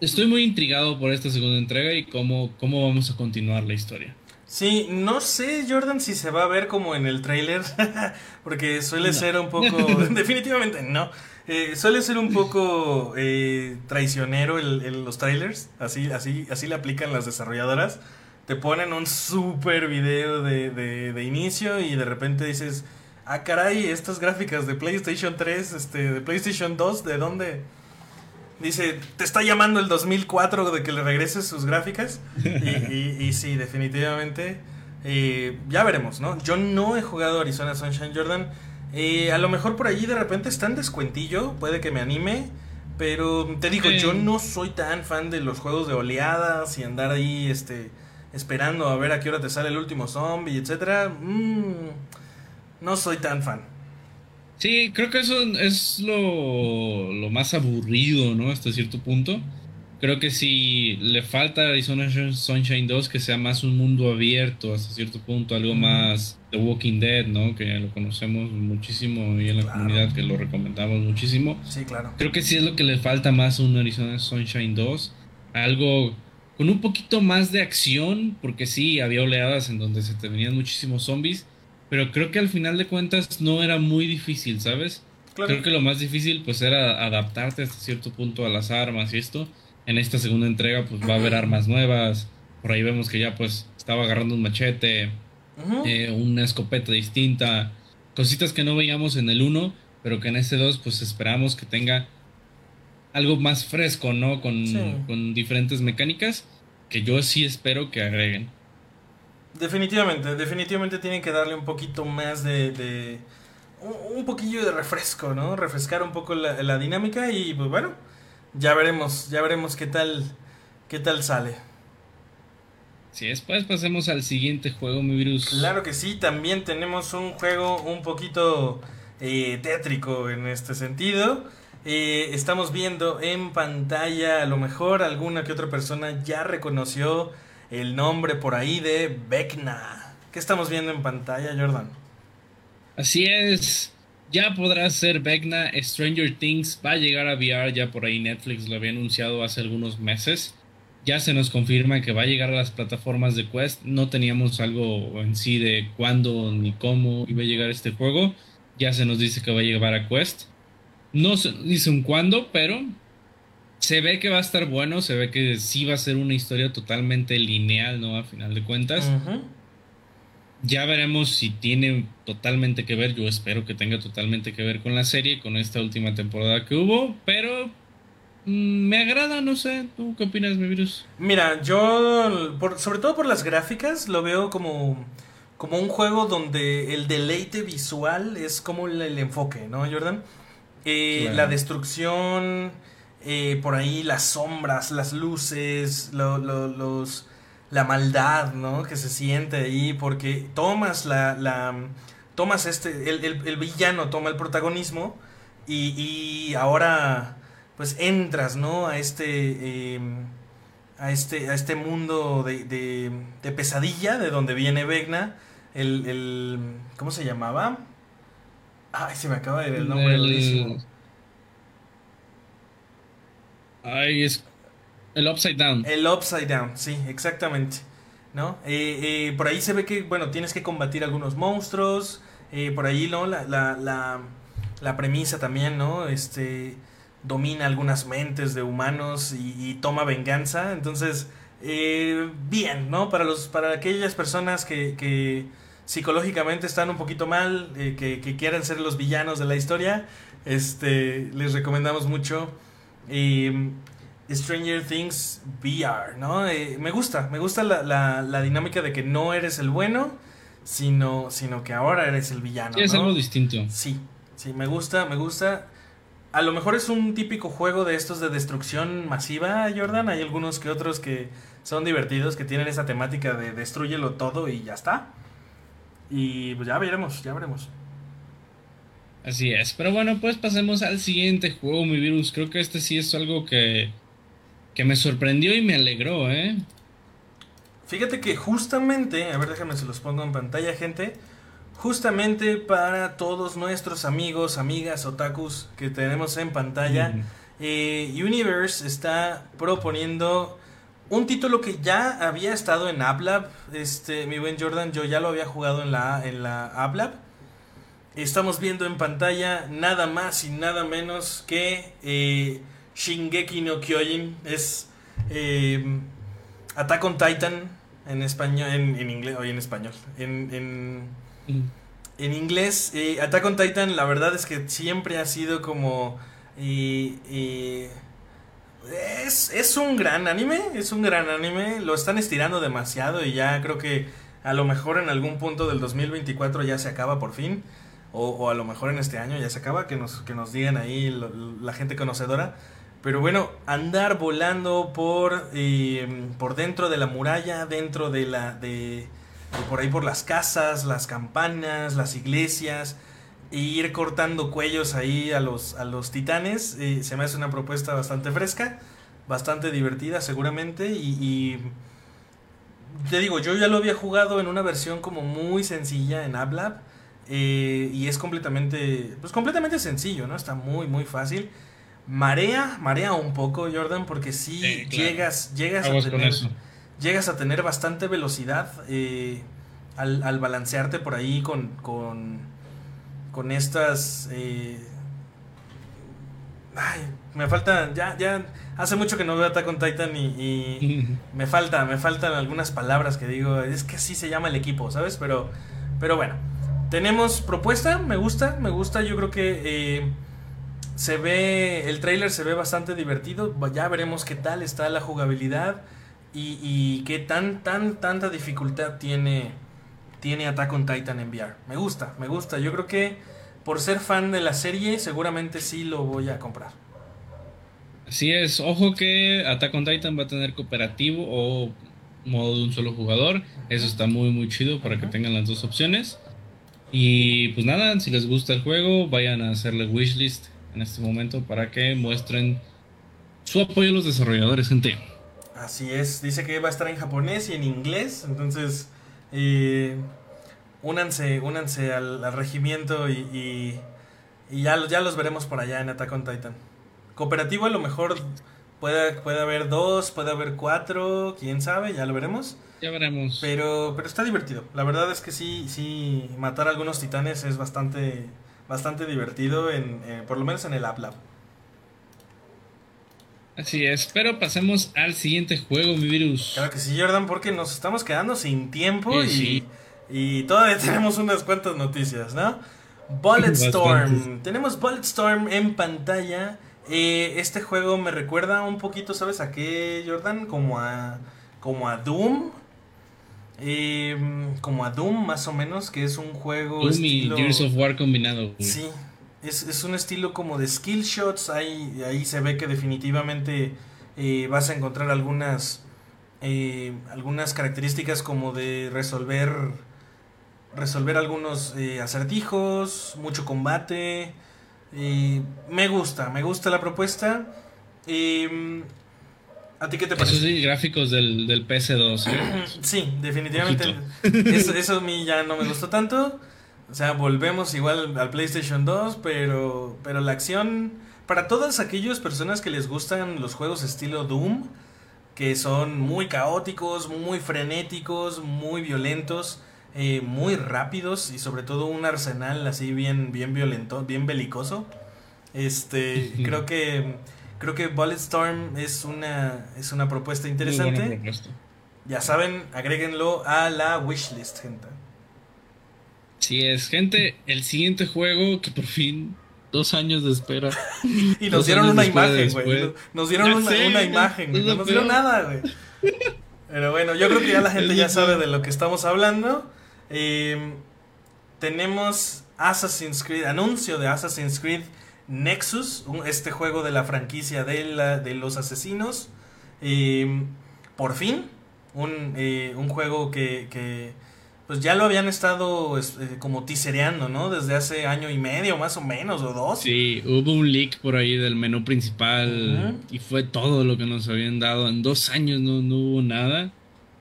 Estoy muy intrigado por esta segunda entrega y cómo, cómo vamos a continuar la historia. Sí, no sé, Jordan, si se va a ver como en el trailer, porque suele ser un poco, definitivamente no, eh, suele ser un poco eh, traicionero el, los trailers, así, así, así le aplican las desarrolladoras, te ponen un super video de, de, de inicio y de repente dices, ah, caray, estas gráficas de PlayStation 3, este, de PlayStation 2, ¿de dónde? Dice, te está llamando el 2004 de que le regreses sus gráficas. y, y, sí, definitivamente. Eh, ya veremos, ¿no? Yo no he jugado Arizona Sunshine Jordan. Eh, a lo mejor por allí de repente está en descuentillo, puede que me anime. Pero te digo, yo no soy tan fan de los juegos de oleadas y andar ahí este, esperando a ver a qué hora te sale el último zombie, etc. Mmm no soy tan fan. Sí, creo que eso es lo, lo más aburrido, ¿no? Hasta cierto punto. Creo que si le falta a Arizona Sunshine 2 que sea más un mundo abierto hasta cierto punto, algo más The Walking Dead, ¿no? Que lo conocemos muchísimo y en la comunidad que lo recomendamos muchísimo. Sí, claro. Creo que sí es lo que le falta más a un Arizona Sunshine 2. Algo con un poquito más de acción, porque sí, había oleadas en donde se te venían muchísimos zombies pero creo que al final de cuentas no era muy difícil, ¿sabes? Creo que lo más difícil pues era adaptarte hasta cierto punto a las armas y esto. En esta segunda entrega pues va a haber armas nuevas. Por ahí vemos que ya pues estaba agarrando un machete, eh, una escopeta distinta, cositas que no veíamos en el 1, pero que en este 2 pues esperamos que tenga algo más fresco, ¿no? Con, con diferentes mecánicas que yo sí espero que agreguen. Definitivamente, definitivamente tienen que darle un poquito más de, un, poquillo de refresco, ¿no? Refrescar un poco la, dinámica y pues bueno, ya veremos, ya veremos qué tal, qué tal sale. Si después pasemos al siguiente juego, mi virus. Claro que sí, también tenemos un juego un poquito eh, tétrico en este sentido. Eh, estamos viendo en pantalla, a lo mejor alguna que otra persona ya reconoció el nombre por ahí de Vecna. ¿Qué estamos viendo en pantalla, Jordan? Así es. Ya podrá ser Vecna. Stranger Things va a llegar a VR. Ya por ahí Netflix lo había anunciado hace algunos meses. Ya se nos confirma que va a llegar a las plataformas de Quest. No teníamos algo en sí de cuándo ni cómo iba a llegar este juego. Ya se nos dice que va a llegar a Quest. No se dice un cuándo, pero se ve que va a estar bueno, se ve que sí va a ser una historia totalmente lineal, ¿no? A final de cuentas. Ya veremos si tiene totalmente que ver, yo espero que tenga totalmente que ver con la serie, con esta última temporada que hubo, pero mm, me agrada, no sé, ¿tú qué opinas, mi virus? Mira, yo, por, sobre todo por las gráficas, lo veo como, como un juego donde el deleite visual es como el, enfoque, ¿no, Jordan? Eh, la destrucción eh, por ahí las sombras, las luces, los, la maldad, ¿no? Que se siente ahí, porque tomas la, la tomas este, el, el, villano toma el protagonismo y, y, ahora pues entras, ¿no? A este, em, a este, a este mundo de, de, pesadilla, de donde viene Vegna, el, el, ¿cómo se llamaba? Ay, se me acaba de ir el nombre. Ay, es. El Upside Down. El Upside Down, sí, exactamente. ¿No? Eh, eh, por ahí se ve que, bueno, tienes que combatir algunos monstruos. Eh, por ahí, ¿no? La, la, la, la, premisa también, ¿no? Este domina algunas mentes de humanos y, toma venganza. Entonces, bien, ¿no? Para, los, para aquellas personas que, que psicológicamente están un poquito mal, que, que quieren ser los villanos de la historia, este, les recomendamos mucho. Stranger Things VR, ¿no? Eh, me gusta, me gusta la, la, dinámica de que no eres el bueno, sino, sino que ahora eres el villano. Sí, es algo distinto. Sí, sí, me gusta, me gusta. A lo mejor es un típico juego de estos de destrucción masiva, Jordan. Hay algunos que otros que son divertidos, que tienen esa temática de destruyelo todo y ya está. Y pues ya veremos, ya veremos. Así es. Pero bueno, pues pasemos al siguiente juego, mi virus. Creo que este sí es algo que que me sorprendió y me alegró, ¿eh? Fíjate que justamente, a ver, déjame se los pongo en pantalla, gente. Justamente para todos nuestros amigos, amigas, otakus que tenemos en pantalla, eh, Universe está proponiendo un título que ya había estado en AppLab. Este, mi buen Jordan, yo ya lo había jugado en la, en la AppLab. Estamos viendo en pantalla nada más y nada menos que eh, Shingeki no Kyojin es eh, Attack on Titan en español, en, inglés, o en español, en, en, inglés. Eh, Attack on Titan, la verdad es que siempre ha sido como... es, es un gran anime, es un gran anime, lo están estirando demasiado y ya creo que a lo mejor en algún punto del 2024 ya se acaba por fin. O, a lo mejor en este año ya se acaba, que nos, que nos digan ahí la gente conocedora. Pero bueno, andar volando por, eh, por dentro de la muralla, dentro de la... De, por ahí por las casas, las campanas, las iglesias, e ir cortando cuellos ahí a los, a los titanes, eh, se me hace una propuesta bastante fresca, bastante divertida seguramente, y, y, te digo, yo ya lo había jugado en una versión como muy sencilla en AppLab, eh, y es completamente, pues completamente sencillo, ¿no? Está muy, muy fácil. Marea, marea un poco, Jordan, porque si llegas, llegas a tener, llegas a tener bastante velocidad eh, al, balancearte por ahí con, con, con estas... Eh, ay, me falta, ya, ya, hace mucho que no veo Attack on Titan y, me falta, me faltan algunas palabras que digo, es que así se llama el equipo, ¿sabes? Pero, pero bueno, tenemos propuesta, me gusta, me gusta, yo creo que... Eh, se ve, el trailer se ve bastante divertido. Ya veremos qué tal está la jugabilidad y, y qué tan, tan, tanta dificultad tiene, tiene Attack on Titan en VR. Me gusta, me gusta. Yo creo que por ser fan de la serie, seguramente sí lo voy a comprar. Así es, ojo que Attack on Titan va a tener cooperativo o modo de un solo jugador. Eso está muy, muy chido para que tengan las dos opciones. Y pues nada, si les gusta el juego, vayan a hacerle wishlist en este momento para que muestren su apoyo a los desarrolladores, gente. Así es, dice que va a estar en japonés y en inglés, entonces únanse, únanse al, regimiento y, y, ya, ya los veremos por allá en Attack on Titan. Cooperativo a lo mejor puede, puede haber dos, puede haber cuatro, quién sabe, ya lo veremos. Ya veremos. Pero, pero está divertido. La verdad es que sí, sí, matar a algunos titanes es bastante bastante divertido, en, eh, por lo menos en el App Lab. Así es, pero pasemos al siguiente juego, mi virus. Claro que sí, Jordan, porque nos estamos quedando sin tiempo y, y todavía tenemos unas cuantas noticias, ¿no? Bulletstorm. tenemos Bulletstorm en pantalla. Eh, este juego me recuerda un poquito, ¿sabes a qué, Jordan? Como a, como a Doom. Eh, como a Doom, más o menos, que es un juego. Doom estilo... y Gears of War combinado. Sí, es, un estilo como de skill shots. Ahí, ahí se ve que definitivamente eh, vas a encontrar algunas. Eh, algunas características como de resolver. Resolver algunos eh, acertijos, mucho combate. me gusta, me gusta la propuesta. ¿A ti qué te parece? Eso sí, gráficos del, del PS2. ¿eh? sí, definitivamente. Eso, eso, a mí ya no me gustó tanto. O sea, volvemos igual al PlayStation 2, pero, pero la acción, para todas aquellas personas que les gustan los juegos estilo Doom, que son muy caóticos, muy frenéticos, muy violentos, eh, muy rápidos y sobre todo un arsenal así bien, bien violento, bien belicoso. Este, creo que creo que Bulletstorm es una es una propuesta interesante. Ya saben, agréguenlo a la wishlist, gente. Sí es, gente, el siguiente juego que por fin dos años de espera. y nos dieron una imagen, güey. Nos dieron una, imagen, No nos dieron nada, güey. Pero bueno, yo creo que ya la gente ya sabe de lo que estamos hablando. Em, tenemos Assassin's Creed, anuncio de Assassin's Creed Nexus, este juego de la franquicia de, la, de los asesinos. Em, por fin, un, eh, un juego que, que pues ya lo habían estado eh, como tisereando, ¿no? Desde hace año y medio, más o menos, o dos. Sí, hubo un leak por ahí del menú principal y fue todo lo que nos habían dado. En dos años no, no hubo nada,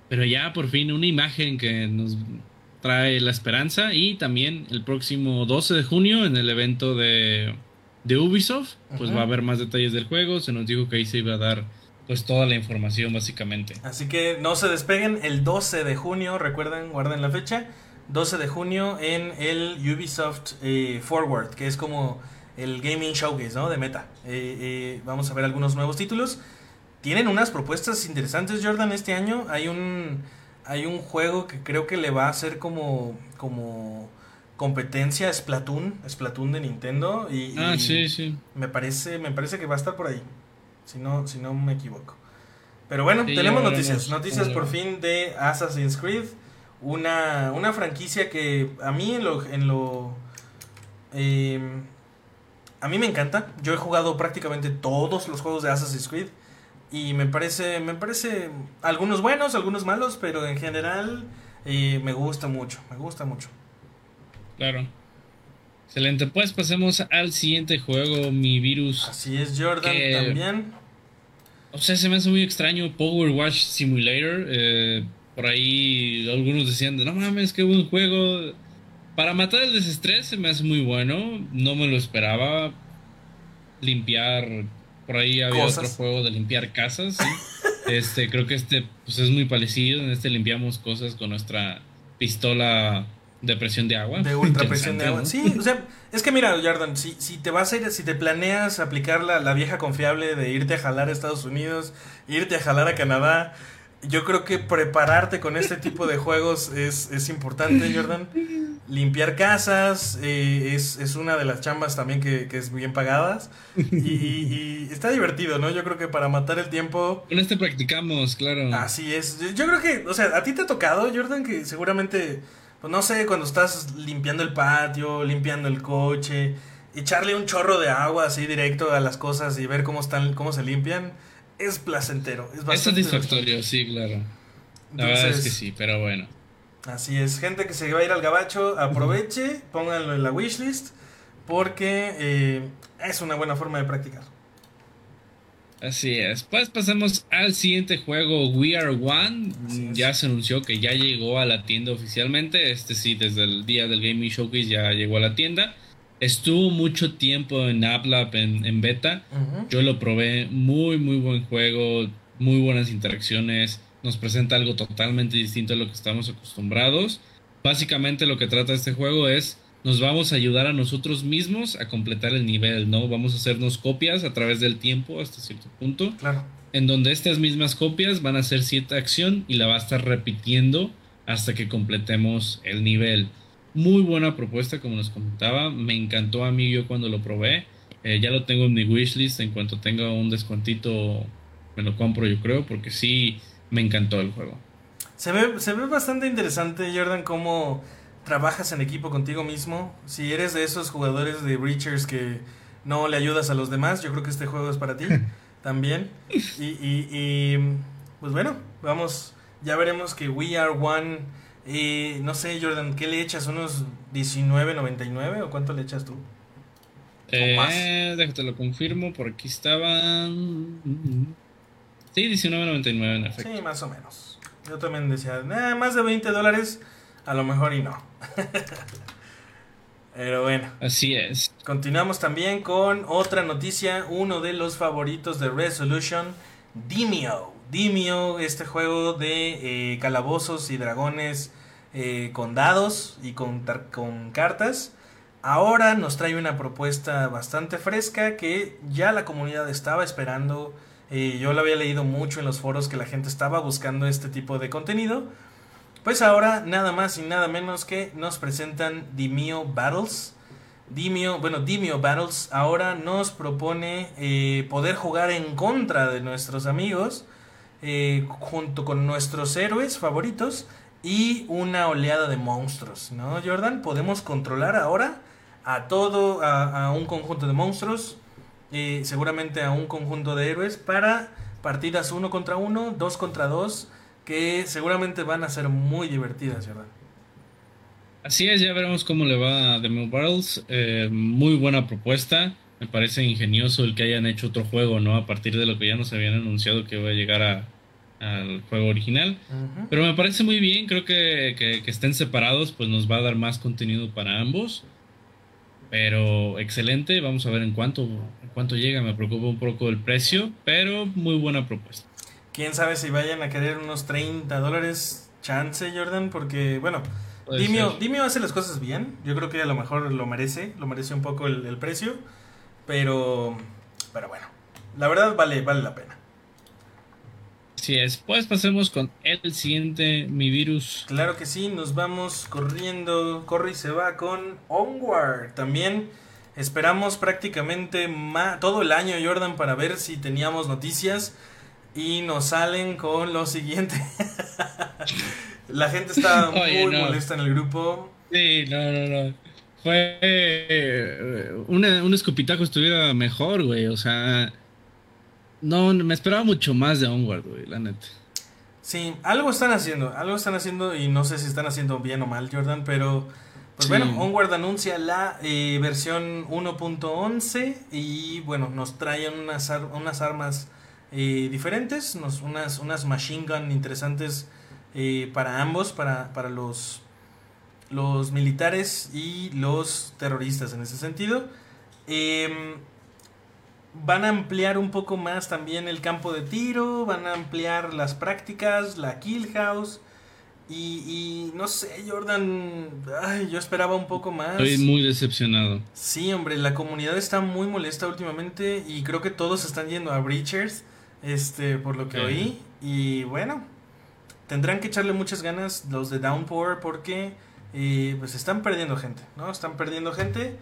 pero ya por fin una imagen que nos trae la esperanza y también el próximo 12 de junio en el evento de, de Ubisoft, pues va a haber más detalles del juego. Se nos dijo que ahí se iba a dar pues toda la información básicamente. Así que no se despeguen el 12 de junio, recuerden, guarden la fecha, 12 de junio en el Ubisoft eh, Forward, que es como el Gaming Showcase, ¿no? De Meta. Eh, eh, vamos a ver algunos nuevos títulos. Tienen unas propuestas interesantes, Jordan, este año. Hay un, hay un juego que creo que le va a hacer como, como competencia a Splatoon, Splatoon de Nintendo. Y, ah, sí, sí. Me parece, me parece que va a estar por ahí si no, si no me equivoco. Pero bueno, tenemos noticias. Noticias por fin de Assassin's Creed. Una, una franquicia que a mí en lo... En lo em, a mí me encanta. Yo he jugado prácticamente todos los juegos de Assassin's Creed. Y me parece, me parece algunos buenos, algunos malos, pero en general eh, me gusta mucho, me gusta mucho. Claro. Excelente, pues pasemos al siguiente juego, mi virus. Así es, Jordan, también. O sea, se me hace muy extraño Power Wash Simulator. Eh, por ahí algunos decían, no mames, qué buen juego. Para matar el desestrés se me hace muy bueno. No me lo esperaba. Limpiar. Por ahí había otro juego de limpiar casas. este, creo que este pues, es muy parecido. En este limpiamos cosas con nuestra pistola de presión de agua. De ultra presión de agua. Sí, o sea, es que mira, Jordan, si, si te vas a ir, si te planeas aplicar la, la vieja confiable de irte a jalar a Estados Unidos, irte a jalar a Canadá, yo creo que prepararte con este tipo de juegos es, es importante, Jordan. Limpiar casas eh, es, es, una de las chambas también que, que es bien pagadas. Y, y, está divertido, ¿no? Yo creo que para matar el tiempo. Con este practicamos, claro. Así es. Yo creo que, o sea, a ti te ha tocado, Jordan, que seguramente pues no sé, cuando estás limpiando el patio, limpiando el coche, echarle un chorro de agua así directo a las cosas y ver cómo están, cómo se limpian, es placentero. Es, es satisfactorio, sí, claro. La verdad es que sí, pero bueno. Así es, gente que se va a ir al gabacho, aproveche, pónganlo en la wishlist, porque eh, es una buena forma de practicar. Así es. Pues pasamos al siguiente juego, We Are One. Ya se anunció que ya llegó a la tienda oficialmente. Este sí, desde el día del Gaming Showcase ya llegó a la tienda. Estuvo mucho tiempo en AppLab, en, en beta. Yo lo probé. Muy, muy buen juego. Muy buenas interacciones. Nos presenta algo totalmente distinto a lo que estamos acostumbrados. Básicamente lo que trata este juego es nos vamos a ayudar a nosotros mismos a completar el nivel, ¿no? Vamos a hacernos copias a través del tiempo hasta cierto punto. Claro. En donde estas mismas copias van a hacer cierta acción y la va a estar repitiendo hasta que completemos el nivel. Muy buena propuesta, como nos comentaba. Me encantó a mí yo cuando lo probé. Eh, ya lo tengo en mi wishlist. En cuanto tenga un descuentito, me lo compro, yo creo, porque sí me encantó el juego. Se ve, se ve bastante interesante, Jordan, cómo trabajas en equipo contigo mismo, si eres de esos jugadores de Breachers que no le ayudas a los demás, yo creo que este juego es para ti también. Y, y, pues bueno, vamos, ya veremos que We Are One, eh, no sé Jordan, ¿qué le echas? ¿Unos 19.99 o cuánto le echas tú? Eh, déjate lo confirmo, por aquí estaban... Sí, 19.99 en efecto. Sí, más o menos. Yo también decía, más de 20 dólares a lo mejor y no. Pero bueno. Así es. Continuamos también con otra noticia. Uno de los favoritos de Resolution, Demio. Dimio, este juego de eh, calabozos y dragones eh, con dados y con, con cartas, ahora nos trae una propuesta bastante fresca que ya la comunidad estaba esperando. Eh, yo lo había leído mucho en los foros que la gente estaba buscando este tipo de contenido. Pues ahora nada más y nada menos que nos presentan Dimio Battles. Dimio, bueno, Dimio Battles ahora nos propone eh, poder jugar en contra de nuestros amigos eh, junto con nuestros héroes favoritos y una oleada de monstruos, ¿no, Jordan? Podemos controlar ahora a todo, a, un conjunto de monstruos, eh, seguramente a un conjunto de héroes para partidas uno contra uno, dos contra dos, que seguramente van a ser muy divertidas, ¿verdad? Así es, ya veremos cómo le va a Demo Barrels. Eh, muy buena propuesta. Me parece ingenioso el que hayan hecho otro juego, ¿no? A partir de lo que ya nos habían anunciado que va a llegar al juego original. Pero me parece muy bien, creo que, que, estén separados, pues nos va a dar más contenido para ambos. Pero excelente, vamos a ver en cuánto, en cuánto llega. Me preocupa un poco el precio, pero muy buena propuesta. Quién sabe si vayan a querer unos 30 dólares chance, Jordan, porque, bueno, Dimio, hace las cosas bien. Yo creo que a lo mejor lo merece, lo merece un poco el, precio. Pero, pero bueno, la verdad vale, vale la pena. Así es, pues pasemos con el siguiente, mi virus. Claro que sí, nos vamos corriendo, corre y se va con Onward. También esperamos prácticamente todo el año, Jordan, para ver si teníamos noticias y nos salen con lo siguiente. La gente está muy molesta en el grupo. Sí, no, no, no. Fue. Eh, un escopitajo estuviera mejor, güey. O sea. No, me esperaba mucho más de Onward, güey, la neta. Sí, algo están haciendo. Algo están haciendo y no sé si están haciendo bien o mal, Jordan, pero. Pues bueno, Onward anuncia la eh, versión 1.11 y bueno, nos traen unas, unas armas eh, diferentes, unas, unas machine gun interesantes eh, para ambos, para, para los, los militares y los terroristas en ese sentido. Em, van a ampliar un poco más también el campo de tiro, van a ampliar las prácticas, la kill house. Y, y, no sé, Jordan, ay, yo esperaba un poco más. Estoy muy decepcionado. Sí, hombre, la comunidad está muy molesta últimamente y creo que todos están yendo a Breachers este, por lo que oí. Y bueno, tendrán que echarle muchas ganas los de Downpour porque eh, pues están perdiendo gente, ¿no? Están perdiendo gente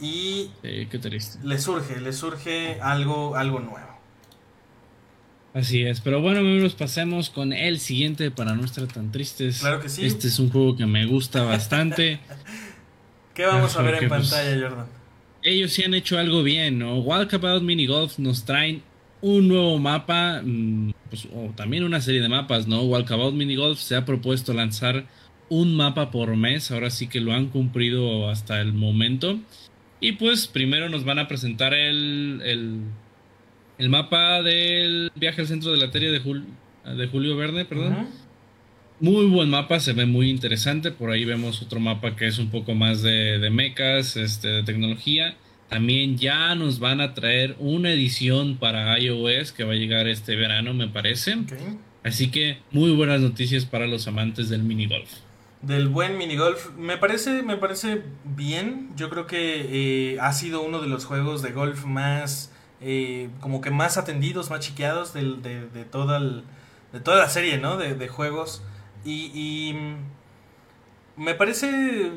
y qué triste. le surge, le surge algo, algo nuevo. Así es, pero bueno, amigos, pasemos con el siguiente para no estar tan tristes. Claro que sí. Este es un juego que me gusta bastante. ¿Qué vamos a ver en pues, pantalla, Jordan? Ellos sí han hecho algo bien, ¿no? Walkabout Mini Golf nos traen un nuevo mapa, mm, pues, o también una serie de mapas, ¿no? Walkabout Mini Golf se ha propuesto lanzar un mapa por mes, ahora sí que lo han cumplido hasta el momento. Y pues primero nos van a presentar el, el, mapa del viaje al centro de la Teria de, de Julio Verde, perdón. Muy buen mapa, se ve muy interesante. Por ahí vemos otro mapa que es un poco más de, de mechas, este, de tecnología. También ya nos van a traer una edición para iOS que va a llegar este verano, me parece. Así que muy buenas noticias para los amantes del minigolf. Del buen minigolf. Me parece, me parece bien. Yo creo que eh, ha sido uno de los juegos de golf más, eh, como que más atendidos, más chiqueados de, de, de, toda, de toda la serie, ¿no? De, de juegos. Y, y me parece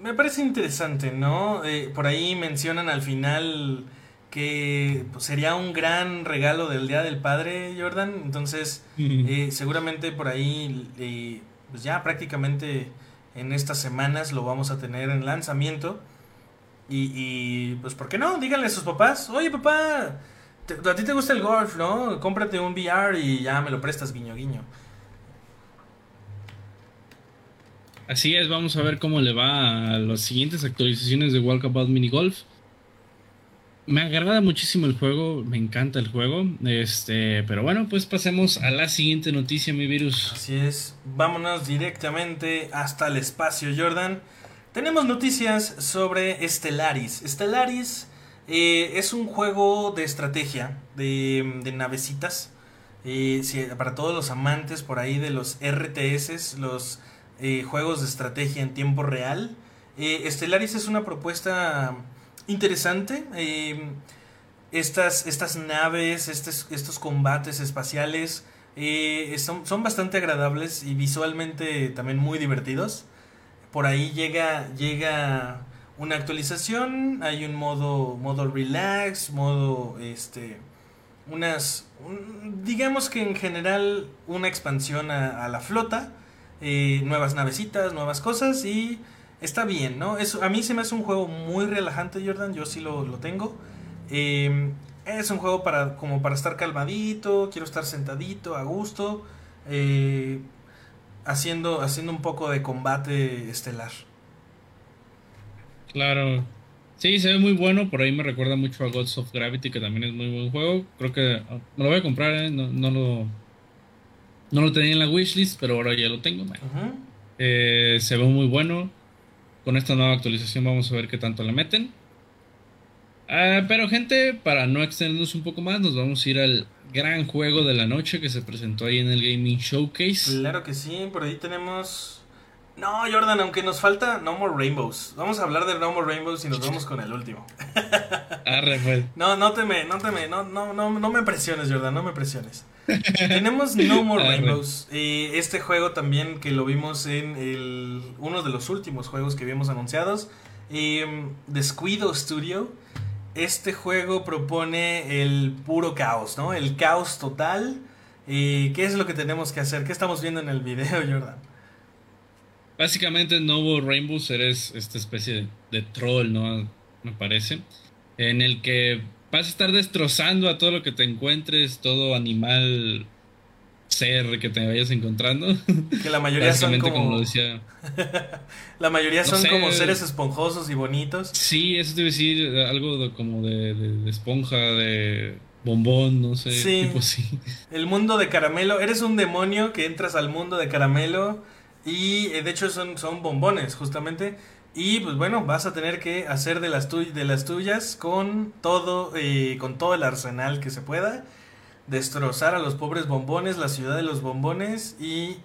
me parece interesante, ¿no? Eh, por ahí mencionan al final que pues, sería un gran regalo del Día del Padre, Jordan. Entonces, eh, seguramente por ahí, eh, pues ya prácticamente en estas semanas lo vamos a tener en lanzamiento. Y, y pues, ¿por qué no? Díganle a sus papás, oye papá, a ti te gusta el golf, ¿no? Cómprate un VR y ya me lo prestas guiño guiño. Así es, vamos a ver cómo le va a las siguientes actualizaciones de Walkabout Mini Golf. Me agrada muchísimo el juego, me encanta el juego. Este, pero bueno, pues pasemos a la siguiente noticia, mi virus. Así es, vámonos directamente hasta el espacio, Jordan. Tenemos noticias sobre Stellaris. Stellaris eh, es un juego de estrategia, de, de navecitas. Eh, para todos los amantes por ahí de los RTS, los eh, juegos de estrategia en tiempo real. Eh, Stellaris es una propuesta interesante. Eh, estas, estas naves, estos, combates espaciales son, son, bastante agradables y visualmente también muy divertidos. Por ahí llega, llega una actualización, hay un modo, modo relax, modo este unas digamos que en general una expansión a, la flota eh, nuevas navecitas nuevas cosas y está bien no es, a mí se me hace un juego muy relajante Jordan yo sí lo, tengo em, es un juego para como para estar calmadito quiero estar sentadito a gusto eh, haciendo haciendo un poco de combate estelar claro Sí, se ve muy bueno. Por ahí me recuerda mucho a Gods of Gravity, que también es muy buen juego. Creo que ah, me lo voy a comprar, ¿eh? no, no, lo, no lo tenía en la wishlist, pero ahora ya lo tengo. Eh, se ve muy bueno. Con esta nueva actualización vamos a ver qué tanto le meten. Ah, pero gente, para no extendernos un poco más, nos vamos a ir al gran juego de la noche que se presentó ahí en el Gaming Showcase. Claro que sí, por ahí tenemos no, Jordan, aunque nos falta No More Rainbows. Vamos a hablar de No More Rainbows y nos vamos con el último. Arre, pues. No, no te me, no te me, no, no, no, no me presiones, Jordan, no me presiones. Tenemos No More Rainbows. Y este juego también que lo vimos en el, uno de los últimos juegos que vimos anunciados. Eh, Descuido Studio. Este juego propone el puro caos, ¿no? El caos total. ¿Y qué es lo que tenemos que hacer? ¿Qué estamos viendo en el video, Jordan? Básicamente en Novo Rainbows eres esta especie de, troll, ¿no? Me parece. En el que vas a estar destrozando a todo lo que te encuentres, todo animal ser que te vayas encontrando. Que la mayoría son como... decía. la mayoría son como seres esponjosos y bonitos. Sí, eso debe decir algo como de, esponja, de bombón, no sé. Sí. Tipo sí. El mundo de caramelo. Eres un demonio que entras al mundo de caramelo y eh, de hecho son, son bombones, justamente. Y pues bueno, vas a tener que hacer de las, de las tuyas con todo, eh, con todo el arsenal que se pueda. Destrozar a los pobres bombones, la ciudad de los bombones. Y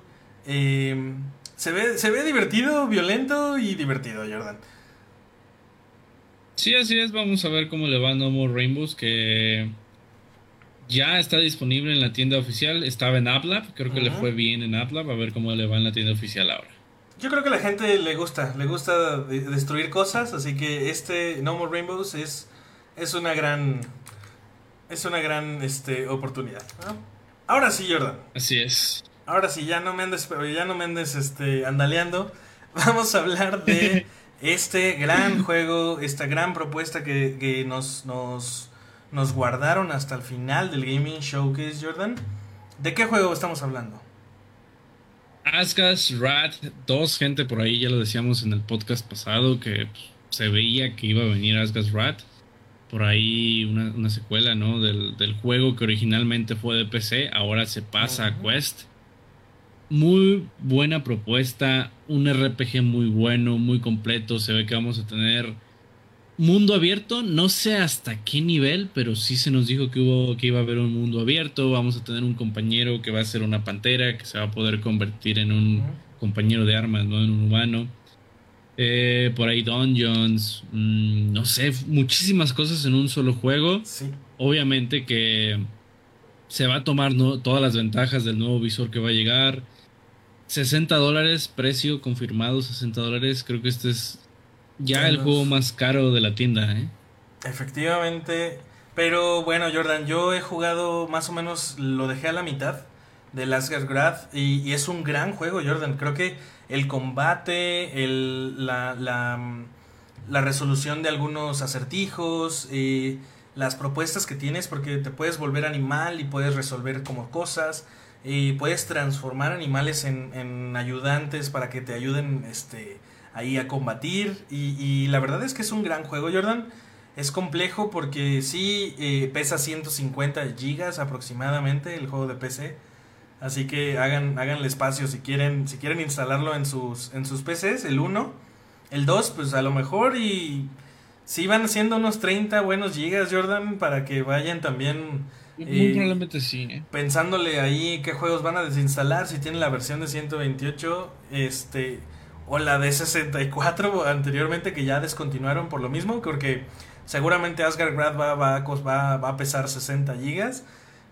em, se, ve, se ve divertido, violento y divertido, Jordan. Sí, así es. Vamos a ver cómo le va a No More Rainbows. Que ya está disponible en la tienda oficial. Estaba en AppLab. Creo que le fue bien en AppLab. A ver cómo le va en la tienda oficial ahora. Yo creo que a la gente le gusta. Le gusta destruir cosas. Así que este No More Rainbows es, es una gran. Es una gran este, oportunidad. Ahora sí, Jordan. Así es. Ahora sí, ya no me andes, ya no me andes este, andaleando. Vamos a hablar de este gran juego, esta gran propuesta que, que nos, nos nos guardaron hasta el final del Gaming Showcase, Jordan. ¿De qué juego estamos hablando? Asgas Rat 2, gente, por ahí ya lo decíamos en el podcast pasado que pues, se veía que iba a venir Asgas Rat. Por ahí una, secuela, ¿no? Del, juego que originalmente fue de PC, ahora se pasa a Quest. Muy buena propuesta, un RPG muy bueno, muy completo. Se ve que vamos a tener mundo abierto, no sé hasta qué nivel, pero sí se nos dijo que hubo que iba a haber un mundo abierto, vamos a tener un compañero que va a ser una pantera, que se va a poder convertir en un compañero de armas, no en un humano. Eh, por ahí dungeons, mm, no sé, muchísimas cosas en un solo juego. Sí. Obviamente que se va a tomar todas las ventajas del nuevo visor que va a llegar. 60 dólares, precio confirmado, 60 dólares. Creo que este es ya el juego más caro de la tienda, ¿eh? Efectivamente. Pero bueno, Jordan, yo he jugado más o menos, lo dejé a la mitad de Last Grad y, y, es un gran juego, Jordan. Creo que el combate, el, la, la, la resolución de algunos acertijos, y las propuestas que tienes, porque te puedes volver animal y puedes resolver como cosas, y puedes transformar animales en, en ayudantes para que te ayuden este, ahí a combatir. Y, la verdad es que es un gran juego, Jordan. Es complejo porque sí eh, pesa 150 gigas aproximadamente el juego de PC. Así que hagan, háganle espacio si quieren, si quieren instalarlo en sus, en sus PCs, el 1. El 2, pues a lo mejor y si van haciendo unos 30 buenos gigas, Jordan, para que vayan también Muy probablemente sí. ¿eh? Pensándole ahí qué juegos van a desinstalar, si tienen la versión de 128, este, o la de 64 anteriormente que ya descontinuaron por lo mismo, porque seguramente Asgard Grad va, va, va, va a pesar 60 gigas.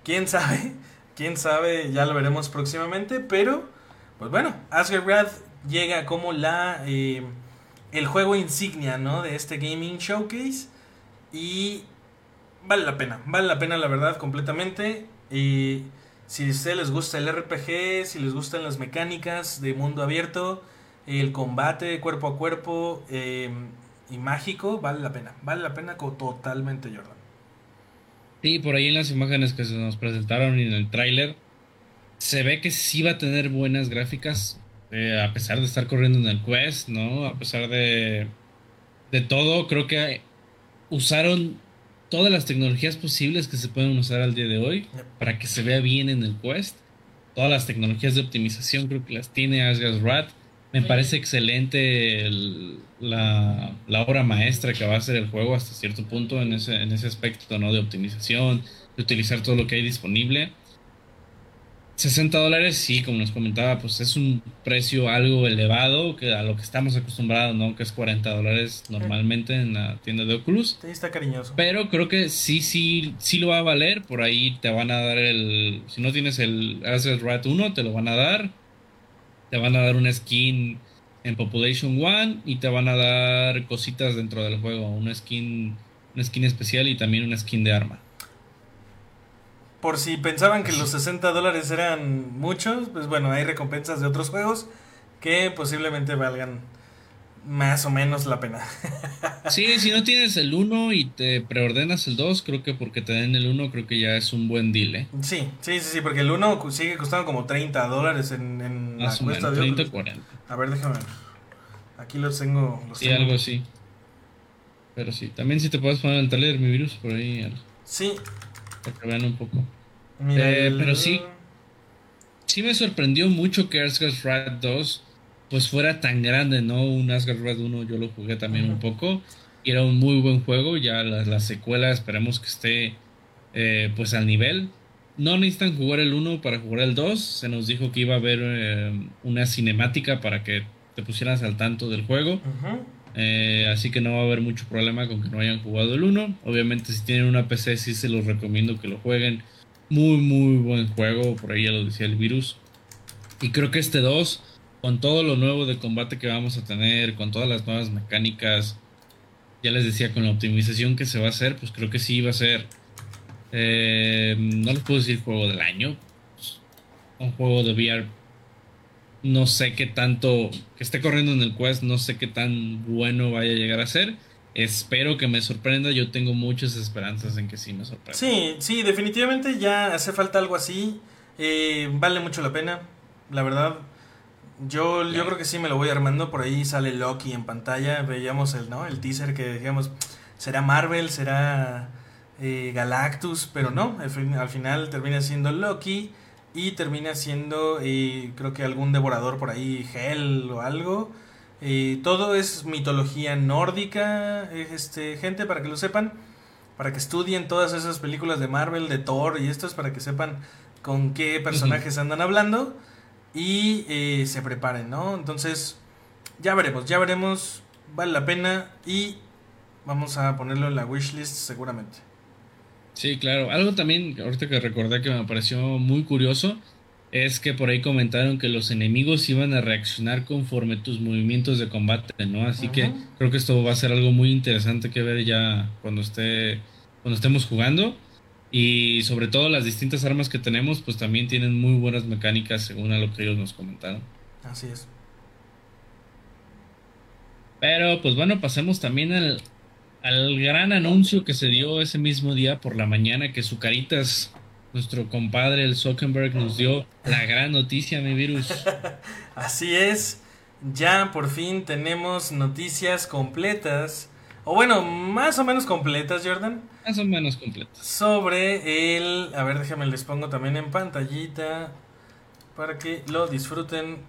¿Quién sabe? ¿Quién sabe? Ya lo veremos próximamente, pero, pues bueno, Asgard Grad llega como la... Eh, el juego insignia, ¿no? De este Gaming Showcase. Y vale la pena, vale la pena la verdad completamente. Y si a ustedes les gusta el RPG, si les gustan las mecánicas de mundo abierto, el combate cuerpo a cuerpo em, y mágico, vale la pena, vale la pena totalmente Jordan. Sí, por ahí en las imágenes que se nos presentaron y en el tráiler, se ve que sí va a tener buenas gráficas, eh, a pesar de estar corriendo en el Quest, ¿no? A pesar de, de todo, creo que usaron todas las tecnologías posibles que se pueden usar al día de hoy para que se vea bien en el Quest. Todas las tecnologías de optimización creo que las tiene Asgard Rat. Me parece excelente la, la, obra maestra que va a ser el juego hasta cierto punto en ese, en ese aspecto ¿no? de optimización, de utilizar todo lo que hay disponible. 60 dólares, sí, como nos comentaba, pues es un precio algo elevado que a lo que estamos acostumbrados, ¿no? Que es 40 dólares normalmente en la tienda de Oculus. Sí, está cariñoso. Pero creo que sí, sí, sí lo va a valer. Por ahí te van a dar el. Si no tienes el Asset Rat 1, te lo van a dar. Te van a dar una skin en Population 1 y te van a dar cositas dentro del juego. Una skin, una skin especial y también una skin de arma por si pensaban que los 60 dólares eran muchos, pues bueno, hay recompensas de otros juegos que posiblemente valgan más o menos la pena. sí, si no tienes el 1 y te preordenas el 2, creo que porque te den el 1, creo que ya es un buen deal, ¿eh? Sí, sí, sí, sí, porque el 1 sigue costando como 30 dólares en, en la cuesta de 30 40. A ver, déjame ver. Aquí los tengo. sí, algo así. Pero sí, también si te puedes poner el taller, mi virus, por ahí. Sí, para que vean un poco. Eh, pero sí, sí me sorprendió mucho que Asgard Rat 2 pues fuera tan grande, ¿no? Un Asgard Rat 1 yo lo jugué también un poco y era un muy buen juego, ya la, secuela esperemos que esté eh, pues al nivel. No necesitan jugar el 1 para jugar el 2, se nos dijo que iba a haber eh, una cinemática para que te pusieras al tanto del juego. Eh, así que no va a haber mucho problema con que no hayan jugado el 1. Obviamente si tienen una PC sí se los recomiendo que lo jueguen. Muy muy buen juego, por ahí ya lo decía el virus. Y creo que este 2, con todo lo nuevo de combate que vamos a tener, con todas las nuevas mecánicas, ya les decía, con la optimización que se va a hacer, pues creo que sí va a ser... Eh, no les puedo decir juego del año. Un juego de VR no sé qué tanto, que esté corriendo en el Quest, no sé qué tan bueno vaya a llegar a ser. Espero que me sorprenda, yo tengo muchas esperanzas en que sí me sorprenda. Sí, sí, definitivamente ya hace falta algo así. Eh, vale mucho la pena, la verdad. Yo, yo creo que sí me lo voy armando. Por ahí sale Loki en pantalla. Veíamos el, ¿no? el teaser que decíamos, será Marvel, será eh, Galactus, pero no, al final termina siendo Loki y termina siendo eh, creo que algún devorador por ahí, Hell o algo. Eh, todo es mitología nórdica, este, gente, para que lo sepan, para que estudien todas esas películas de Marvel, de Thor y estos, para que sepan con qué personajes andan hablando y eh, se preparen, ¿no? Entonces, ya veremos, ya veremos, vale la pena y vamos a ponerlo en la wishlist seguramente. Sí, claro. Algo también, ahorita que recordé que me pareció muy curioso, es que por ahí comentaron que los enemigos iban a reaccionar conforme tus movimientos de combate, ¿no? Así que creo que esto va a ser algo muy interesante que ver ya cuando esté cuando estemos jugando y sobre todo las distintas armas que tenemos pues también tienen muy buenas mecánicas según a lo que ellos nos comentaron. Así es. Pero pues bueno, pasemos también al, al gran anuncio que se dio ese mismo día por la mañana que su caritas nuestro compadre el Zuckerberg nos dio la gran noticia, mi virus. Así es, ya por fin tenemos noticias completas, o bueno, más o menos completas, Jordan. Más o menos completas. Sobre el, a ver, déjame les pongo también en pantallita para que lo disfruten.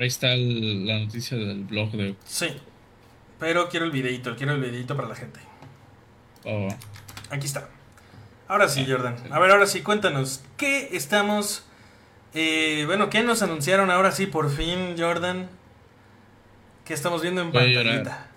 Ahí está la noticia del blog de. Sí. Pero quiero el videito, quiero el videito para la gente. Oh. Aquí está. Ahora sí, Jordan. A ver, ahora sí, cuéntanos. ¿Qué estamos... Eh, bueno, ¿qué nos anunciaron ahora sí por fin, Jordan? ¿Qué estamos viendo en pantallita?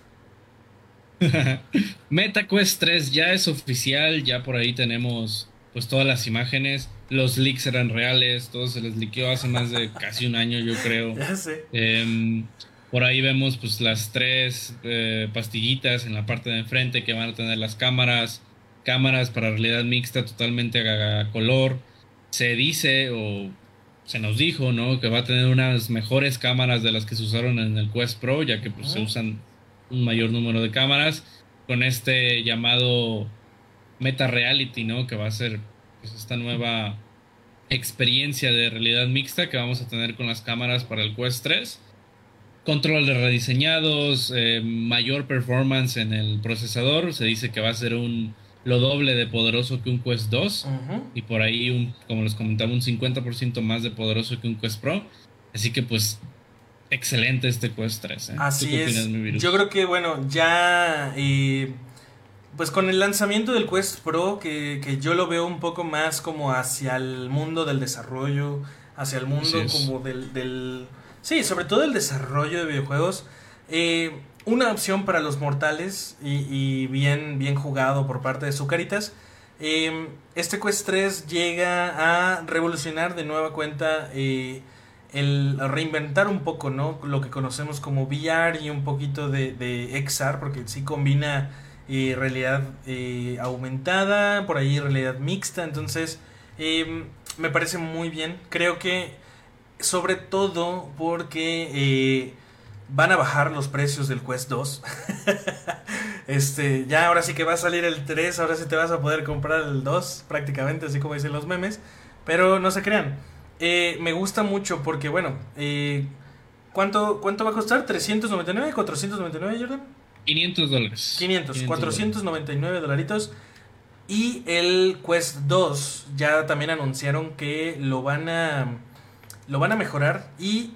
MetaQuest 3 ya es oficial, ya por ahí tenemos pues todas las imágenes. Los leaks eran reales, todo se les liqueó hace más de casi un año, yo creo. Ya sé. Em, por ahí vemos pues las tres eh, pastillitas en la parte de enfrente que van a tener las cámaras, cámaras para realidad mixta totalmente a, color. Se dice o se nos dijo, ¿no? Que va a tener unas mejores cámaras de las que se usaron en el Quest Pro, ya que pues, se usan un mayor número de cámaras con este llamado Meta Reality, ¿no? Que va a ser pues, esta nueva experiencia de realidad mixta que vamos a tener con las cámaras para el Quest 3. Controles rediseñados, eh, mayor performance en el procesador. Se dice que va a ser un lo doble de poderoso que un Quest 2 y por ahí, un, como les comentaba, un 50% más de poderoso que un Quest Pro. Así que pues excelente este Quest 3. ¿eh? Así es. Yo creo que bueno, ya... Eh, pues con el lanzamiento del Quest Pro, que, que, yo lo veo un poco más como hacia el mundo del desarrollo, hacia el mundo como del, del... Sí, sobre todo el desarrollo de videojuegos. Eh, una opción para los mortales y, bien, bien jugado por parte de Zucaritas. Em, este Quest 3 llega a revolucionar de nueva cuenta eh, el reinventar un poco ¿no? lo que conocemos como VR y un poquito de, de XR, porque sí combina eh, realidad eh, aumentada, por ahí realidad mixta, entonces em, me parece muy bien. Creo que sobre todo porque van a bajar los precios del Quest 2. este, ya ahora sí que va a salir el 3, ahora sí te vas a poder comprar el 2 prácticamente, así como dicen los memes. Pero no se crean. Eh, me gusta mucho porque, bueno, eh, ¿cuánto, ¿cuánto va a costar? ¿399? ¿499, Jordan? 500 dólares. 500, 499 dolaritos. Y el Quest 2 ya también anunciaron que lo van a lo van a mejorar y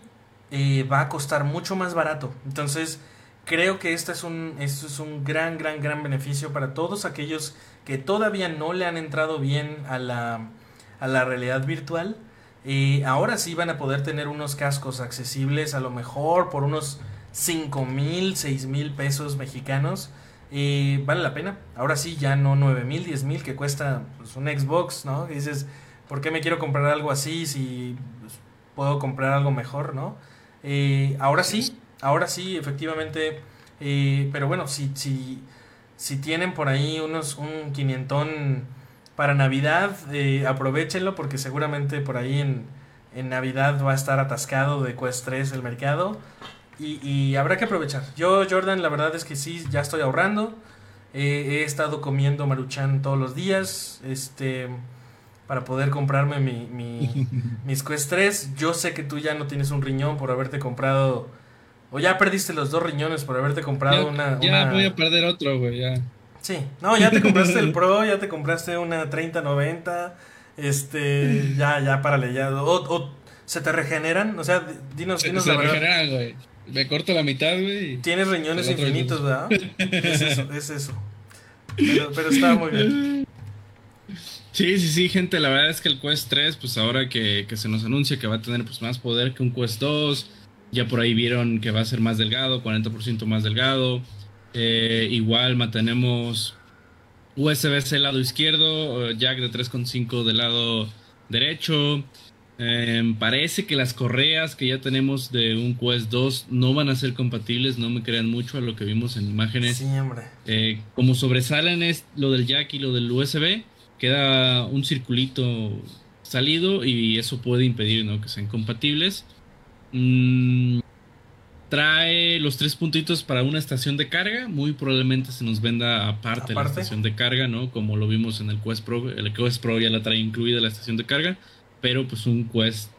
eh, va a costar mucho más barato. Entonces, creo que este es un, es un gran, gran, gran beneficio para todos aquellos que todavía no le han entrado bien a la, a la realidad virtual. Eh, ahora sí van a poder tener unos cascos accesibles, a lo mejor por unos 5 mil, 6 mil pesos mexicanos. Eh, vale la pena. Ahora sí, ya no 9 mil, 10 mil que cuesta pues, un Xbox, ¿no? dices, ¿por qué me quiero comprar algo así si pues, puedo comprar algo mejor, ¿no? Eh, ahora sí, ahora sí, efectivamente. Eh, pero bueno, si, si, si tienen por ahí unos un quinientón para Navidad, eh, aprovechenlo porque seguramente por ahí en, en, Navidad va a estar atascado de Quest 3 el mercado. Y, y, habrá que aprovechar. Yo, Jordan, la verdad es que sí, ya estoy ahorrando. he estado comiendo maruchan todos los días. Este para poder comprarme mi, mi, mis Quest 3. Yo sé que tú ya no tienes un riñón por haberte comprado. O ya perdiste los dos riñones por haberte comprado una, Ya voy a perder otro, güey, ya. Sí, no, ya te compraste el Pro, ya te compraste una 3090. Este, ya, ya, párale, ya. O, o se te regeneran, o sea, dinos, se, dinos se regeneran, güey. Me corto la mitad, güey. Tienes riñones infinitos, ¿verdad? es eso, es eso. Pero, pero estaba muy bien. Sí, sí, sí, gente, la verdad es que el Quest 3, pues ahora que, se nos anuncia que va a tener pues más poder que un Quest 2, ya por ahí vieron que va a ser más delgado, 40% más delgado. Eh, igual mantenemos USB-C lado izquierdo, eh, jack de 3.5 del lado derecho. Em, parece que las correas que ya tenemos de un Quest 2 no van a ser compatibles, no me crean mucho a lo que vimos en imágenes. Sí, hombre. Eh, como sobresalen es lo del jack y lo del USB, queda un circulito salido y eso puede impedir ¿no? que sean compatibles. Mm, trae los tres puntitos para una estación de carga. Muy probablemente se nos venda aparte, la estación de carga, ¿no? Como lo vimos en el Quest Pro. El Quest Pro ya la trae incluida la estación de carga. Pero pues un Quest,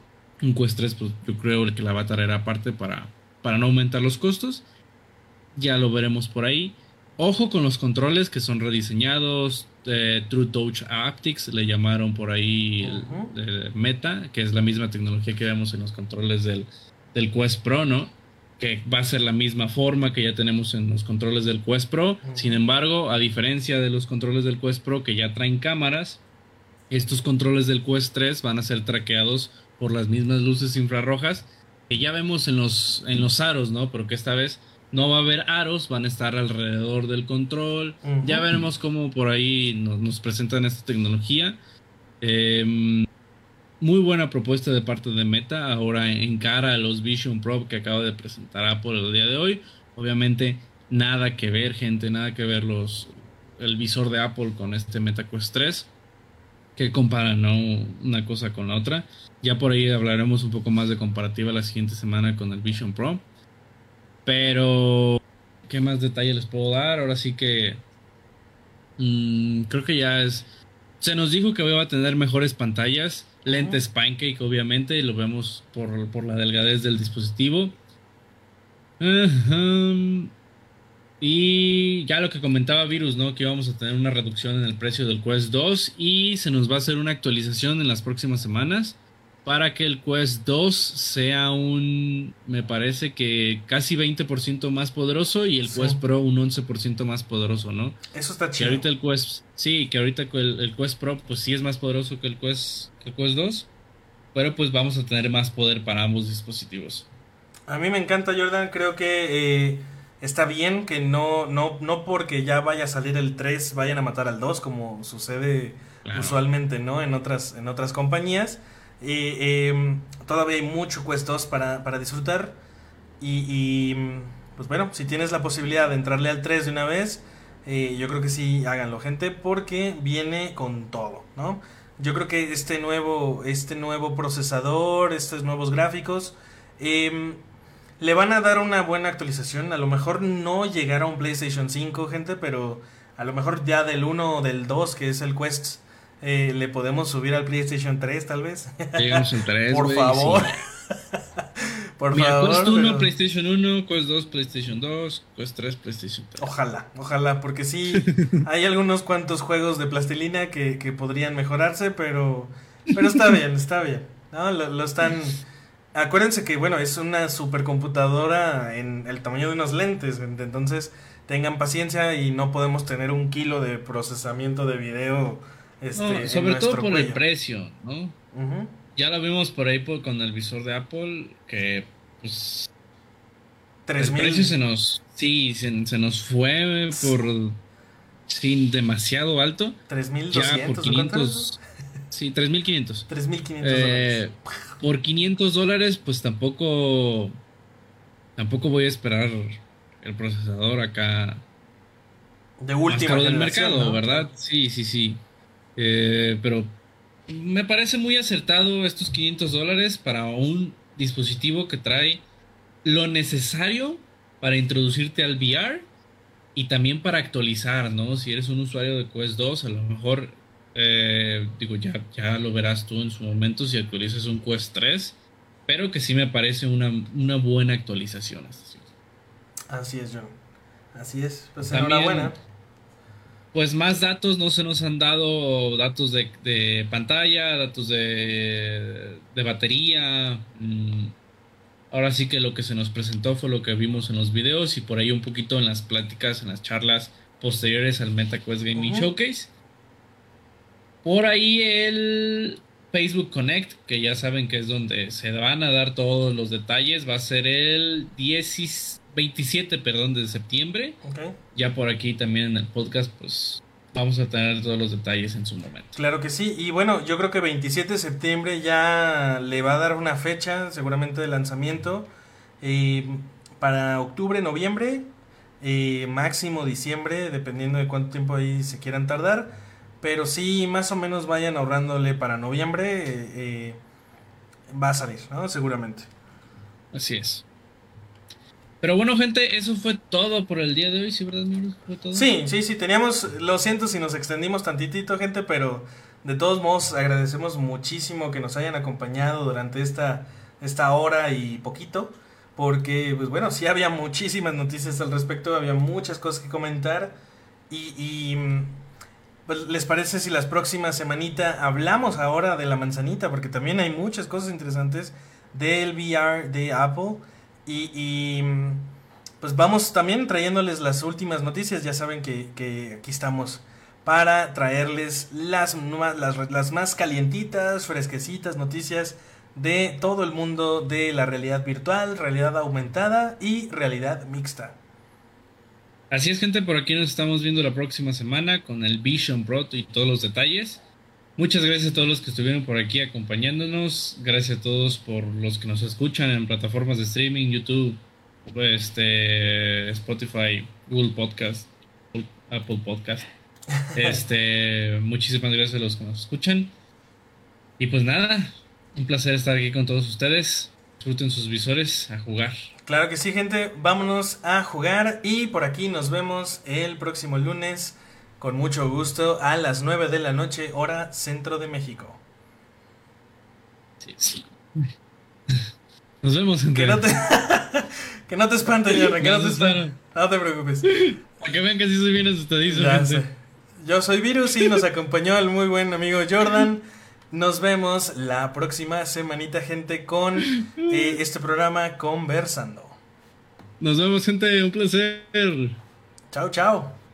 un Quest 3, pues yo creo que la va a traer aparte para, para no aumentar los costos. Ya lo veremos por ahí. Ojo con los controles que son rediseñados. True Touch Haptics le llamaron por ahí Meta, que es la misma tecnología que vemos en los controles del, del Quest Pro, ¿no? Que va a ser la misma forma que ya tenemos en los controles del Quest Pro. Sin embargo, a diferencia de los controles del Quest Pro que ya traen cámaras, estos controles del Quest 3 van a ser traqueados por las mismas luces infrarrojas que ya vemos en los, en los aros, ¿no? Porque esta vez no va a haber aros, van a estar alrededor del control. Ya veremos cómo por ahí nos, presentan esta tecnología. Em, muy buena propuesta de parte de Meta. Ahora en cara a los Vision Pro que acaba de presentar Apple el día de hoy. Obviamente nada que ver, gente, nada que ver los, el visor de Apple con este Meta Quest 3 que comparan ¿no? una cosa con la otra. Ya por ahí hablaremos un poco más de comparativa la siguiente semana con el Vision Pro. Pero, ¿qué más detalle les puedo dar? Ahora sí que... Mm, creo que ya es... Se nos dijo que va a tener mejores pantallas, lentes Pancake obviamente, y lo vemos por, por la delgadez del dispositivo. Y ya lo que comentaba Virus, ¿no? Que íbamos a tener una reducción en el precio del Quest 2 y se nos va a hacer una actualización en las próximas semanas para que el Quest 2 sea un, me parece que casi 20% más poderoso y el Quest Pro un 11% más poderoso, ¿no? Eso está chido. Que ahorita el Quest, sí, que ahorita el, el, Quest Pro pues sí es más poderoso que el Quest, que el Quest 2, pero pues vamos a tener más poder para ambos dispositivos. A mí me encanta Jordan, creo que... Eh está bien que no, no, no porque ya vaya a salir el 3 vayan a matar al 2 como sucede usualmente no en otras en otras compañías em, todavía hay mucho Quest 2 para, para disfrutar y, pues bueno si tienes la posibilidad de entrarle al 3 de una vez eh, yo creo que sí háganlo gente porque viene con todo no yo creo que este nuevo este nuevo procesador estos nuevos gráficos eh, le van a dar una buena actualización. A lo mejor no llegará a un PlayStation 5, gente, pero a lo mejor ya del 1 o del 2, que es el Quest, eh, le podemos subir al PlayStation 3, tal vez. Llegamos en 3, Por favor. Por favor. Quest 1, PlayStation 1, Quest 2, PlayStation 2, Quest 3, PlayStation 3. Ojalá, ojalá, porque sí, hay algunos cuantos juegos de plastilina que, que podrían mejorarse, pero, pero está bien, está bien. ¿no? lo están Acuérdense que, bueno, es una supercomputadora en el tamaño de unos lentes, entonces tengan paciencia y no podemos tener un kilo de procesamiento de video. Este, sobre todo por el precio, ¿no? Ya lo vimos por ahí con el visor de Apple, que pues... el precio se nos... Sí, se, nos fue por... Sin demasiado alto. 3.200. Ya por 500... Sí, 3.500. 3.500 eh, Por 500 dólares, pues tampoco. Tampoco voy a esperar el procesador acá. De última del mercado, ¿verdad? Sí, sí, sí. Eh, pero me parece muy acertado estos 500 dólares para un dispositivo que trae lo necesario para introducirte al VR y también para actualizar, ¿no? Si eres un usuario de Quest 2, a lo mejor eh, digo, ya, ya lo verás tú en su momento si actualizas un Quest 3. Pero que sí me parece una, buena actualización. Así es, John. Así es. Pues enhorabuena. Pues más datos no se nos han dado, datos de, pantalla, datos de, de batería. Mm, ahora sí que lo que se nos presentó fue lo que vimos en los videos y por ahí un poquito en las pláticas, en las charlas posteriores al MetaQuest Gaming Showcase. Por ahí el Facebook Connect, que ya saben que es donde se van a dar todos los detalles, va a ser el 27 perdón, de septiembre. Ya por aquí también en el podcast, pues vamos a tener todos los detalles en su momento. Claro que sí, y bueno, yo creo que 27 de septiembre ya le va a dar una fecha seguramente de lanzamiento. Eh, para octubre, noviembre, eh, máximo diciembre, dependiendo de cuánto tiempo ahí se quieran tardar. Pero sí, más o menos vayan ahorrándole para noviembre. Eh, eh, va a salir, ¿no? Seguramente. Así es. Pero bueno, gente, eso fue todo por el día de hoy, ¿sí, verdad, Sí, sí, sí, teníamos, lo siento si nos extendimos tantitito, gente, pero de todos modos agradecemos muchísimo que nos hayan acompañado durante esta, esta hora y poquito, porque, pues bueno, sí había muchísimas noticias al respecto, había muchas cosas que comentar y, y pues, ¿Les parece si las próximas semanita hablamos ahora de la manzanita? Porque también hay muchas cosas interesantes. del VR de Apple. Y, pues vamos también trayéndoles las últimas noticias. Ya saben que, aquí estamos para traerles las, las, las más calientitas, fresquecitas noticias de todo el mundo de la realidad virtual, realidad aumentada y realidad mixta. Así es, gente, por aquí nos estamos viendo la próxima semana con el Vision Pro y todos los detalles. Muchas gracias a todos los que estuvieron por aquí acompañándonos. Gracias a todos por los que nos escuchan en plataformas de streaming, YouTube, este, Spotify, Google Podcast, Apple Podcast. Este, muchísimas gracias a los que nos escuchan. Y pues nada, un placer estar aquí con todos ustedes. Disfruten sus visores a jugar. Claro que sí, gente. Vámonos a jugar y por aquí nos vemos el próximo lunes con mucho gusto a las 9 de la noche, hora centro de México. Sí, sí. Nos vemos, gente. Que no te, que no te espantes, que no te espantes. No te preocupes. Para que vean que sí soy bien asustadizo. Yo soy Virus y nos acompañó el muy buen amigo Jordan. Nos vemos la próxima semanita, gente, con eh, este programa Conversando. Nos vemos, gente. Un placer. Chao, chao.